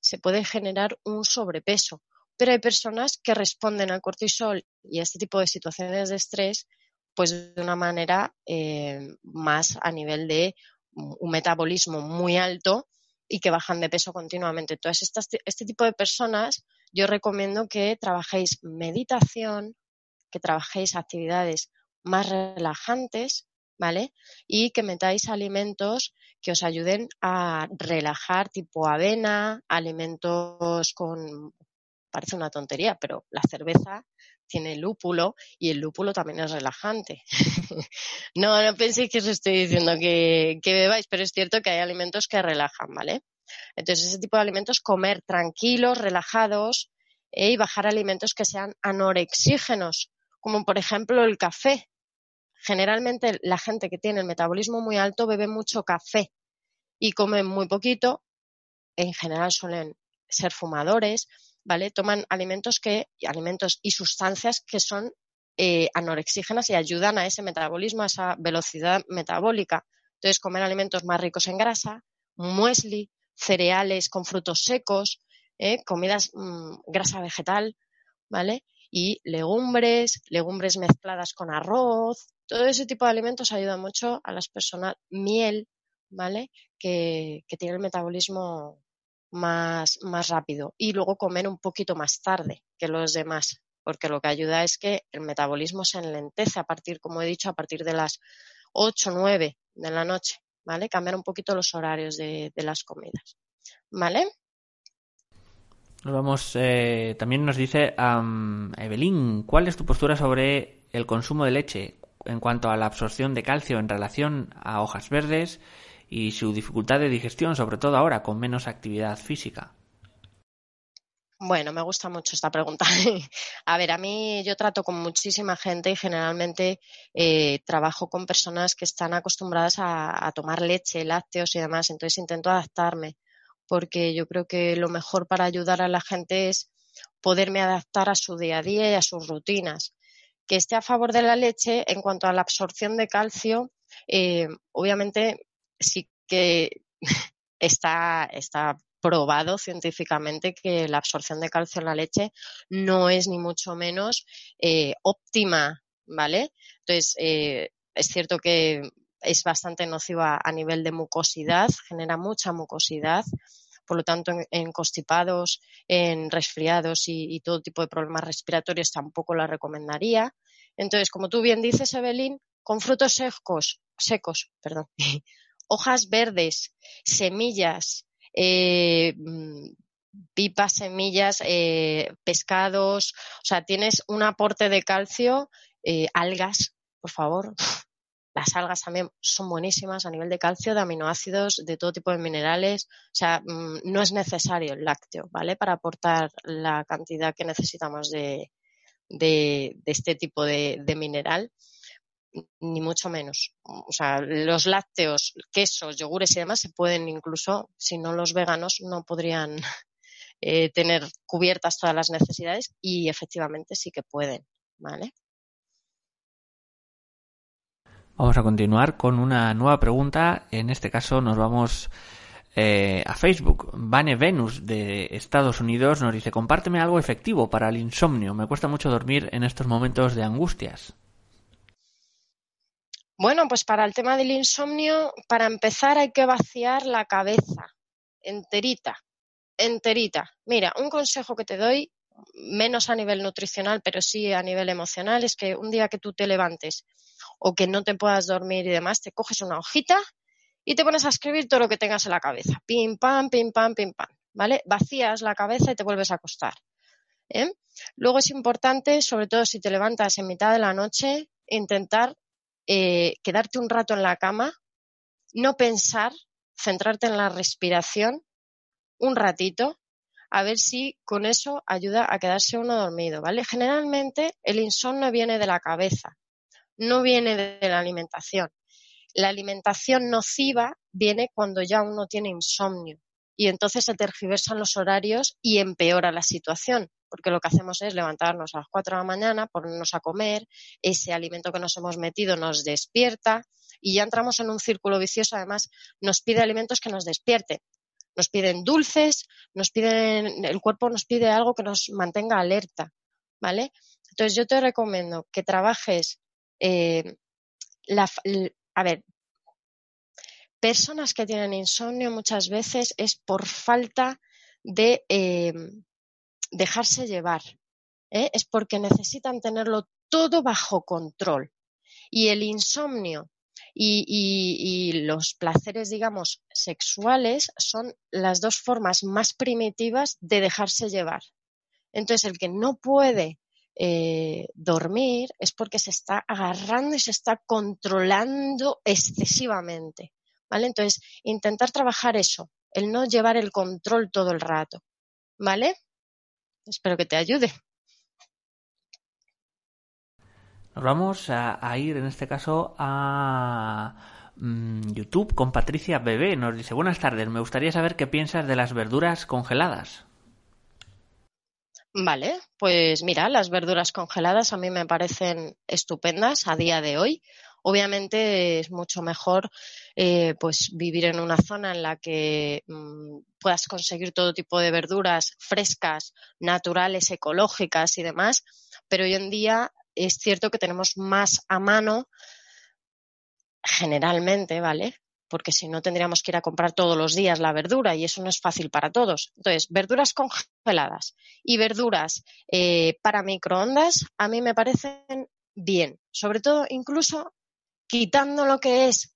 se puede generar un sobrepeso. Pero hay personas que responden al cortisol y a este tipo de situaciones de estrés pues de una manera eh, más a nivel de un metabolismo muy alto y que bajan de peso continuamente. Entonces, este tipo de personas yo recomiendo que trabajéis meditación, que trabajéis actividades más relajantes, ¿vale? Y que metáis alimentos que os ayuden a relajar, tipo avena, alimentos con, parece una tontería, pero la cerveza tiene lúpulo y el lúpulo también es relajante. no, no penséis que os estoy diciendo que, que bebáis, pero es cierto que hay alimentos que relajan, ¿vale? Entonces, ese tipo de alimentos, comer tranquilos, relajados eh, y bajar alimentos que sean anorexígenos, como por ejemplo el café. Generalmente la gente que tiene el metabolismo muy alto bebe mucho café y come muy poquito. En general suelen ser fumadores, ¿vale? Toman alimentos que, alimentos y sustancias que son eh, anorexígenas y ayudan a ese metabolismo, a esa velocidad metabólica. Entonces, comer alimentos más ricos en grasa, muesli, cereales con frutos secos, ¿eh? comidas mm, grasa vegetal, ¿vale? Y legumbres, legumbres mezcladas con arroz, todo ese tipo de alimentos ayuda mucho a las personas, miel, ¿vale? Que, que tiene el metabolismo más, más rápido. Y luego comer un poquito más tarde que los demás, porque lo que ayuda es que el metabolismo se enlentece a partir, como he dicho, a partir de las 8 o 9 de la noche, ¿vale? Cambiar un poquito los horarios de, de las comidas, ¿vale? Vamos, eh, también nos dice Evelyn, ¿cuál es tu postura sobre el consumo de leche en cuanto a la absorción de calcio en relación a hojas verdes y su dificultad de digestión, sobre todo ahora con menos actividad física? Bueno, me gusta mucho esta pregunta. a ver, a mí yo trato con muchísima gente y generalmente eh, trabajo con personas que están acostumbradas a, tomar leche, lácteos y demás, entonces intento adaptarme porque yo creo que lo mejor para ayudar a la gente es poderme adaptar a su día a día y a sus rutinas. Que esté a favor de la leche en cuanto a la absorción de calcio, eh, obviamente sí que está, está probado científicamente que la absorción de calcio en la leche no es ni mucho menos eh, óptima, ¿vale? Entonces, eh, es cierto que es bastante nociva a nivel de mucosidad, genera mucha mucosidad, por lo tanto, en, constipados, en resfriados y, todo tipo de problemas respiratorios tampoco la recomendaría. Entonces, como tú bien dices, Evelyn, con frutos secos, secos, perdón, hojas verdes, semillas, eh, mm, pipas, semillas, eh, pescados, o sea, tienes un aporte de calcio, eh, algas, por favor. Las algas también son buenísimas a nivel de calcio, de aminoácidos, de todo tipo de minerales. O sea, mm, no es necesario el lácteo, ¿vale? Para aportar la cantidad que necesitamos de, de, este tipo de, de mineral ni mucho menos. O sea, los lácteos, quesos, yogures y demás se pueden incluso, si no los veganos no podrían eh, tener cubiertas todas las necesidades y efectivamente sí que pueden, ¿vale? Vamos a continuar con una nueva pregunta. En este caso nos vamos eh, a Facebook. Vane Venus de Estados Unidos nos dice, compárteme algo efectivo para el insomnio. Me cuesta mucho dormir en estos momentos de angustias. Bueno, pues para el tema del insomnio, para empezar hay que vaciar la cabeza enterita, enterita. Mira, un consejo que te doy, menos a nivel nutricional, pero sí a nivel emocional, es que un día que tú te levantes o que no te puedas dormir y demás, te coges una hojita y te pones a escribir todo lo que tengas en la cabeza. Pim, pam, pim, pam, pim, pam. ¿Vale? Vacías la cabeza y te vuelves a acostar. ¿eh? Luego es importante, sobre todo si te levantas en mitad de la noche, intentar eh, quedarte un rato en la cama, no pensar, centrarte en la respiración un ratito, a ver si con eso ayuda a quedarse uno dormido, ¿vale? Generalmente el insomnio viene de la cabeza, no viene de la alimentación. La alimentación nociva viene cuando ya uno tiene insomnio y entonces se tergiversan los horarios y empeora la situación porque lo que hacemos es levantarnos a las 4 de la mañana, ponernos a comer, ese alimento que nos hemos metido nos despierta y ya entramos en un círculo vicioso, además nos pide alimentos que nos despierten. nos piden dulces, nos piden, el cuerpo nos pide algo que nos mantenga alerta, ¿vale? Entonces yo te recomiendo que trabajes eh, la, a ver, personas que tienen insomnio muchas veces es por falta de eh, dejarse llevar, ¿eh? es porque necesitan tenerlo todo bajo control. Y el insomnio y, los placeres, digamos, sexuales son las dos formas más primitivas de dejarse llevar. Entonces, el que no puede eh, dormir es porque se está agarrando y se está controlando excesivamente. ¿Vale? Entonces, intentar trabajar eso, el no llevar el control todo el rato. ¿Vale? Espero que te ayude. Nos vamos a, ir en este caso a mm, YouTube con Patricia Bebé. Nos dice, buenas tardes, me gustaría saber qué piensas de las verduras congeladas. Vale, pues mira, las verduras congeladas a mí me parecen estupendas a día de hoy. Obviamente es mucho mejor eh, pues vivir en una zona en la que mm, puedas conseguir todo tipo de verduras frescas, naturales, ecológicas y demás, pero hoy en día es cierto que tenemos más a mano generalmente, ¿vale? Porque si no tendríamos que ir a comprar todos los días la verdura y eso no es fácil para todos. Entonces, verduras congeladas y verduras eh, para microondas a mí me parecen bien. Sobre todo, incluso quitando lo que es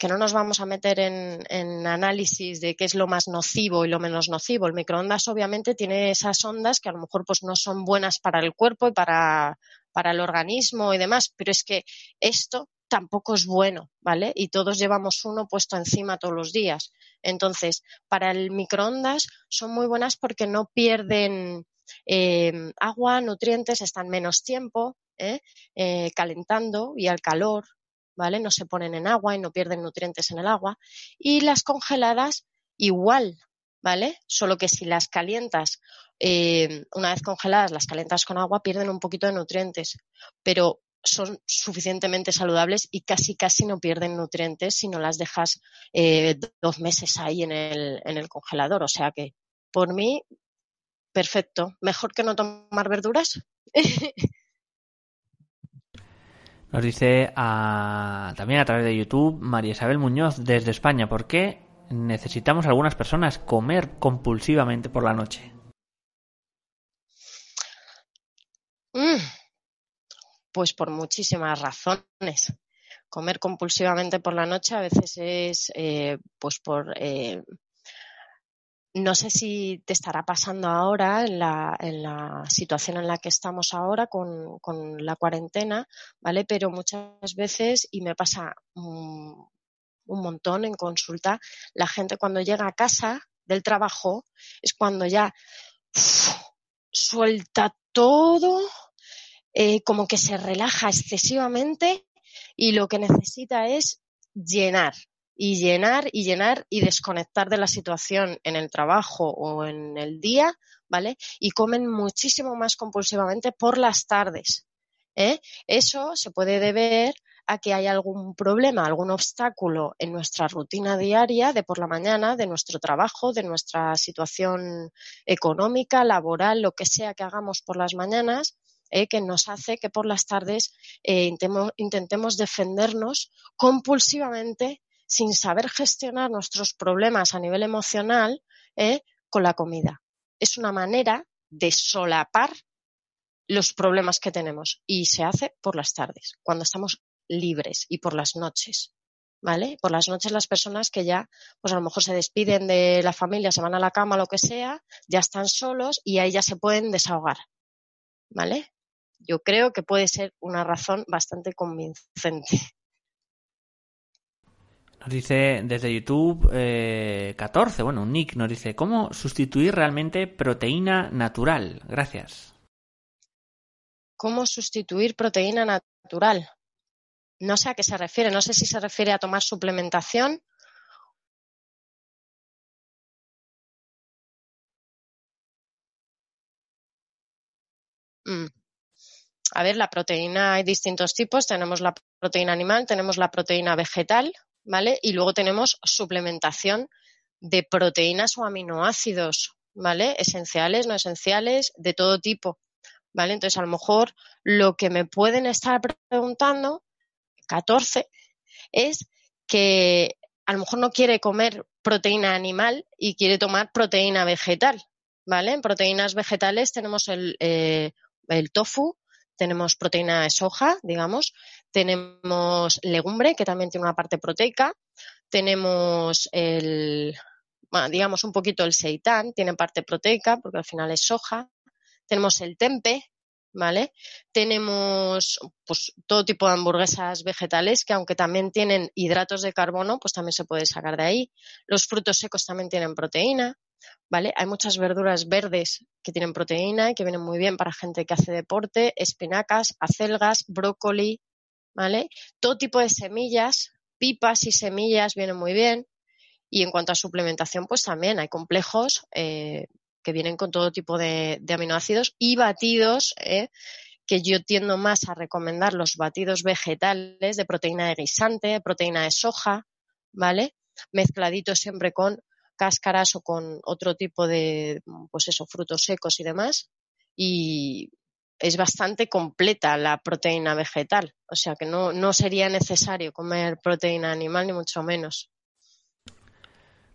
que no nos vamos a meter en, análisis de qué es lo más nocivo y lo menos nocivo. El microondas obviamente tiene esas ondas que a lo mejor pues no son buenas para el cuerpo y para, para el organismo y demás, pero es que esto tampoco es bueno, ¿vale? Y todos llevamos uno puesto encima todos los días. Entonces, para el microondas son muy buenas porque no pierden eh, agua, nutrientes, están menos tiempo ¿eh? Eh, calentando y al calor ¿vale? No se ponen en agua y no pierden nutrientes en el agua. Y las congeladas igual, ¿vale? Solo que si las calientas, eh, una vez congeladas, las calientas con agua, pierden un poquito de nutrientes, pero son suficientemente saludables y casi casi no pierden nutrientes si no las dejas dos meses ahí en el, en el congelador. O sea que, por mí, perfecto. Mejor que no tomar verduras. Nos dice también a través de YouTube María Isabel Muñoz desde España, ¿por qué necesitamos algunas personas comer compulsivamente por la noche? Mm, pues por muchísimas razones. Comer compulsivamente por la noche a veces es eh, pues por eh, no sé si te estará pasando ahora en la, situación en la que estamos ahora con, la cuarentena, ¿vale? Pero muchas veces, y me pasa un, montón en consulta, la gente cuando llega a casa del trabajo es cuando ya suelta todo, eh, como que se relaja excesivamente y lo que necesita es llenar, y llenar y llenar y desconectar de la situación en el trabajo o en el día, ¿vale? Y comen muchísimo más compulsivamente por las tardes. ¿eh? Eso se puede deber a que hay algún problema, algún obstáculo en nuestra rutina diaria de por la mañana, de nuestro trabajo, de nuestra situación económica, laboral, lo que sea que hagamos por las mañanas, ¿eh? que nos hace que por las tardes eh, intentemos defendernos compulsivamente sin saber gestionar nuestros problemas a nivel emocional ¿eh? con la comida. Es una manera de solapar los problemas que tenemos y se hace por las tardes, cuando estamos libres y por las noches. ¿Vale? Por las noches las personas que ya, pues a lo mejor se despiden de la familia, se van a la cama, lo que sea, ya están solos y ahí ya se pueden desahogar. ¿Vale? Yo creo que puede ser una razón bastante convincente. Dice desde YouTube 14, eh, bueno, Nick nos dice, ¿cómo sustituir realmente proteína natural? Gracias. ¿Cómo sustituir proteína natural? No sé a qué se refiere, no sé si se refiere a tomar suplementación. Mm. A ver, la proteína hay distintos tipos. Tenemos la proteína animal, tenemos la proteína vegetal, ¿vale? Y luego tenemos suplementación de proteínas o aminoácidos, ¿vale? Esenciales, no esenciales, de todo tipo, ¿vale? Entonces, a lo mejor lo que me pueden estar preguntando, 14, es que a lo mejor no quiere comer proteína animal y quiere tomar proteína vegetal, ¿vale? En proteínas vegetales tenemos el, eh, el tofu, tenemos proteína de soja, digamos, tenemos legumbre, que también tiene una parte proteica, tenemos el, digamos, un poquito el seitán, tiene parte proteica, porque al final es soja, tenemos el tempe, ¿vale? Tenemos pues todo tipo de hamburguesas vegetales que aunque también tienen hidratos de carbono, pues también se puede sacar de ahí. Los frutos secos también tienen proteína, ¿vale? Hay muchas verduras verdes que tienen proteína y que vienen muy bien para gente que hace deporte, espinacas, acelgas, brócoli, ¿vale? Todo tipo de semillas, pipas y semillas vienen muy bien. Y en cuanto a suplementación, pues también hay complejos eh, que vienen con todo tipo de, aminoácidos y batidos, ¿eh? que yo tiendo más a recomendar los batidos vegetales de proteína de guisante, proteína de soja, ¿vale? Mezcladitos siempre con cáscaras o con otro tipo de, pues eso, frutos secos y demás. Y es bastante completa la proteína vegetal, o sea que no, no sería necesario comer proteína animal ni mucho menos.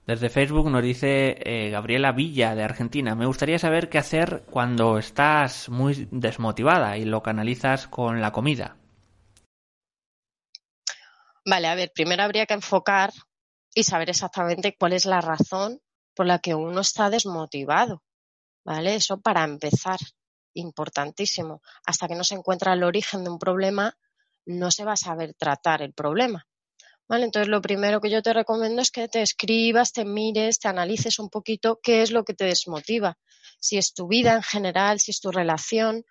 Desde Facebook nos dice eh, Gabriela Villa de Argentina. Me gustaría saber qué hacer cuando estás muy desmotivada y lo canalizas con la comida. Vale, a ver, primero habría que enfocar y saber exactamente cuál es la razón por la que uno está desmotivado. ¿Vale? Eso para empezar, importantísimo. Hasta que no se encuentra el origen de un problema, no se va a saber tratar el problema. Entonces, lo primero que yo te recomiendo es que te escribas, te mires, te analices un poquito qué es lo que te desmotiva. Si es tu vida en general, si es tu relación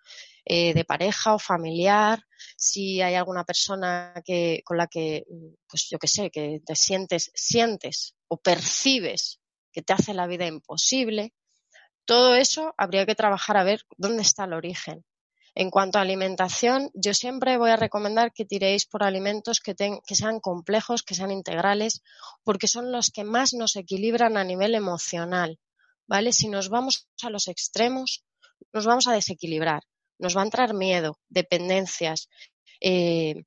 eh, de pareja o familiar, si hay alguna persona que, con la que, pues yo qué sé, que te sientes, sientes o percibes que te hace la vida imposible. Todo eso habría que trabajar a ver dónde está el origen. En cuanto a alimentación, yo siempre voy a recomendar que tiréis por alimentos que, sean complejos, que sean integrales, porque son los que más nos equilibran a nivel emocional. ¿Vale? Si nos vamos a los extremos, nos vamos a desequilibrar. Nos va a entrar miedo, dependencias, eh,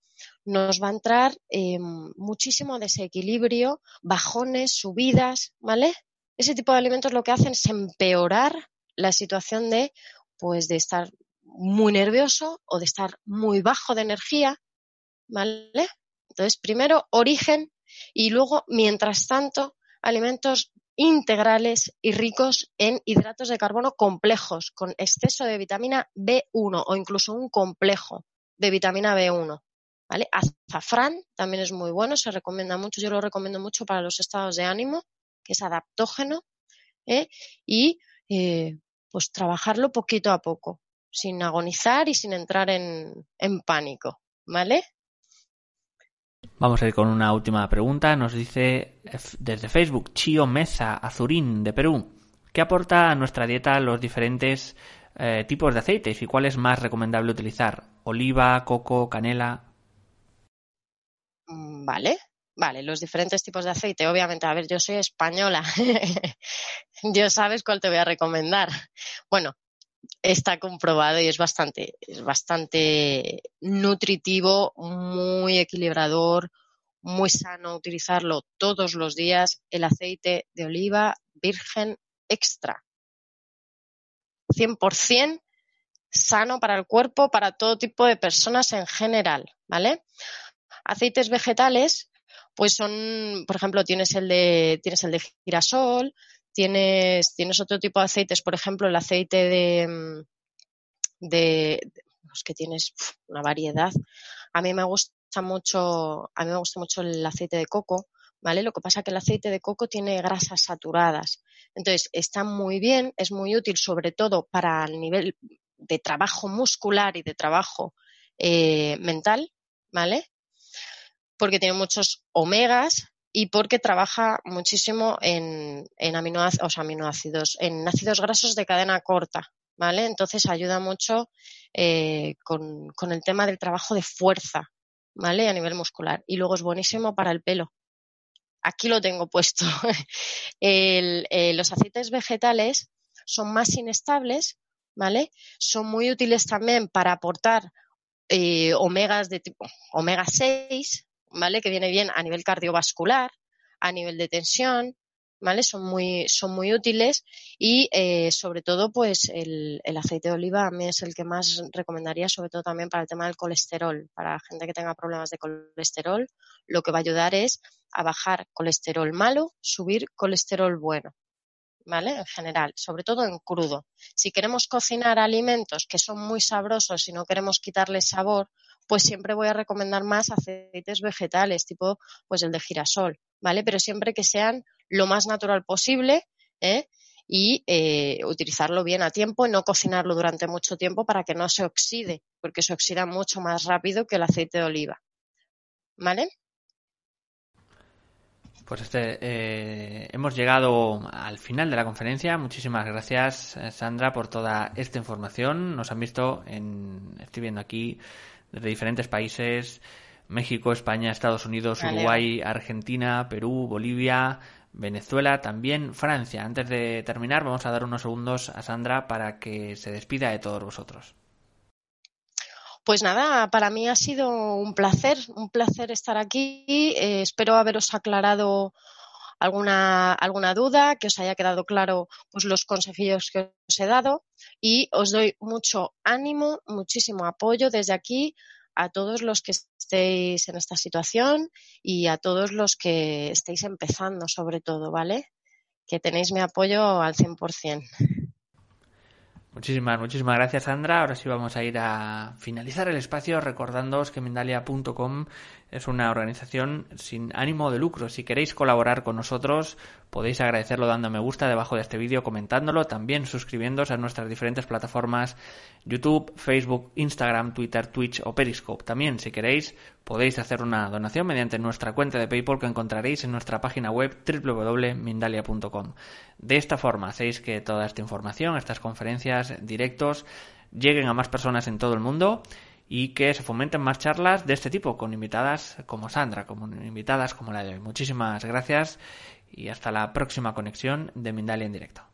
nos va a entrar eh, muchísimo desequilibrio, bajones, subidas, ¿vale? Ese tipo de alimentos lo que hacen es empeorar la situación de, pues, de estar muy nervioso o de estar muy bajo de energía, ¿vale? Entonces, primero origen y luego, mientras tanto, alimentos integrales y ricos en hidratos de carbono complejos, con exceso de vitamina B1 o incluso un complejo de vitamina B1. ¿Vale? Azafrán también es muy bueno, se recomienda mucho, yo lo recomiendo mucho para los estados de ánimo, que es adaptógeno, ¿eh? y eh, pues trabajarlo poquito a poco sin agonizar y sin entrar en, pánico, ¿vale? Vamos a ir con una última pregunta. Nos dice desde Facebook Chio Meza Azurín de Perú. ¿Qué aporta a nuestra dieta los diferentes eh, tipos de aceites y cuál es más recomendable utilizar? ¿Oliva, coco, canela? Mm, vale, vale, los diferentes tipos de aceite. Obviamente, a ver, yo soy española. yo sabes cuál te voy a recomendar. Bueno, está comprobado y es bastante, es bastante nutritivo, muy equilibrador, muy sano utilizarlo todos los días, el aceite de oliva virgen extra. 100% sano para el cuerpo, para todo tipo de personas en general, ¿vale? Aceites vegetales, pues son, por ejemplo, tienes el de, tienes el de girasol, Tienes, tienes otro tipo de aceites, por ejemplo, el aceite de, mm, de, pues que tienes una variedad. A mí me gusta mucho, a mí me gusta mucho el aceite de coco, ¿vale? Lo que pasa es que el aceite de coco tiene grasas saturadas. Entonces, está muy bien, es muy útil, sobre todo para el nivel de trabajo muscular y de trabajo eh, mental, ¿vale? Porque tiene muchos omegas y porque trabaja muchísimo en, aminoácidos, en ácidos grasos de cadena corta, ¿vale? Entonces ayuda mucho eh, con, el tema del trabajo de fuerza, ¿vale? A nivel muscular. Y luego es buenísimo para el pelo. aquí lo tengo puesto. Eh, los aceites vegetales son más inestables, ¿vale? Son muy útiles también para aportar eh, omegas de tipo omega 6, ¿vale? Que viene bien a nivel cardiovascular, a nivel de tensión, ¿vale? Son muy, son muy útiles y eh, sobre todo pues el, aceite de oliva a mí es el que más recomendaría, sobre todo también para el tema del colesterol. Para gente que tenga problemas de colesterol, lo que va a ayudar es a bajar colesterol malo, subir colesterol bueno. ¿Vale? En general, sobre todo en crudo. Si queremos cocinar alimentos que son muy sabrosos y no queremos quitarles sabor, pues siempre voy a recomendar más aceites vegetales, tipo pues el de girasol, ¿vale? Pero siempre que sean lo más natural posible ¿eh? y eh, utilizarlo bien a tiempo y no cocinarlo durante mucho tiempo para que no se oxide, porque se oxida mucho más rápido que el aceite de oliva. ¿Vale? Pues este, eh, hemos llegado al final de la conferencia. Muchísimas gracias, Sandra, por toda esta información. Nos han visto, en, estoy viendo aquí, desde diferentes países, México, España, Estados Unidos, Uruguay, Argentina, Perú, Bolivia, Venezuela, también Francia. Antes de terminar, vamos a dar unos segundos a Sandra para que se despida de todos vosotros. Pues nada, para mí ha sido un placer, un placer estar aquí. Eh, espero haberos aclarado alguna, alguna duda, que os haya quedado claro pues, los consejillos que os he dado y os doy mucho ánimo, muchísimo apoyo desde aquí a todos los que estéis en esta situación y a todos los que estéis empezando, sobre todo, ¿vale? Que tenéis mi apoyo al 100%. Muchísimas, muchísimas gracias, Sandra. Ahora sí vamos a ir a finalizar el espacio recordándoos que Mindalia.com es una organización sin ánimo de lucro. Si queréis colaborar con nosotros, podéis agradecerlo dando me gusta debajo de este vídeo, comentándolo, también suscribiéndose a nuestras diferentes plataformas YouTube, Facebook, Instagram, Twitter, Twitch o Periscope. También, si queréis, podéis hacer una donación mediante nuestra cuenta de PayPal que encontraréis en nuestra página web www.mindalia.com. De esta forma hacéis que toda esta información, estas conferencias, directos, lleguen a más personas en todo el mundo y que se fomenten más charlas de este tipo con invitadas como Sandra, como invitadas como la de hoy. Muchísimas gracias y hasta la próxima conexión de Mindalia en directo.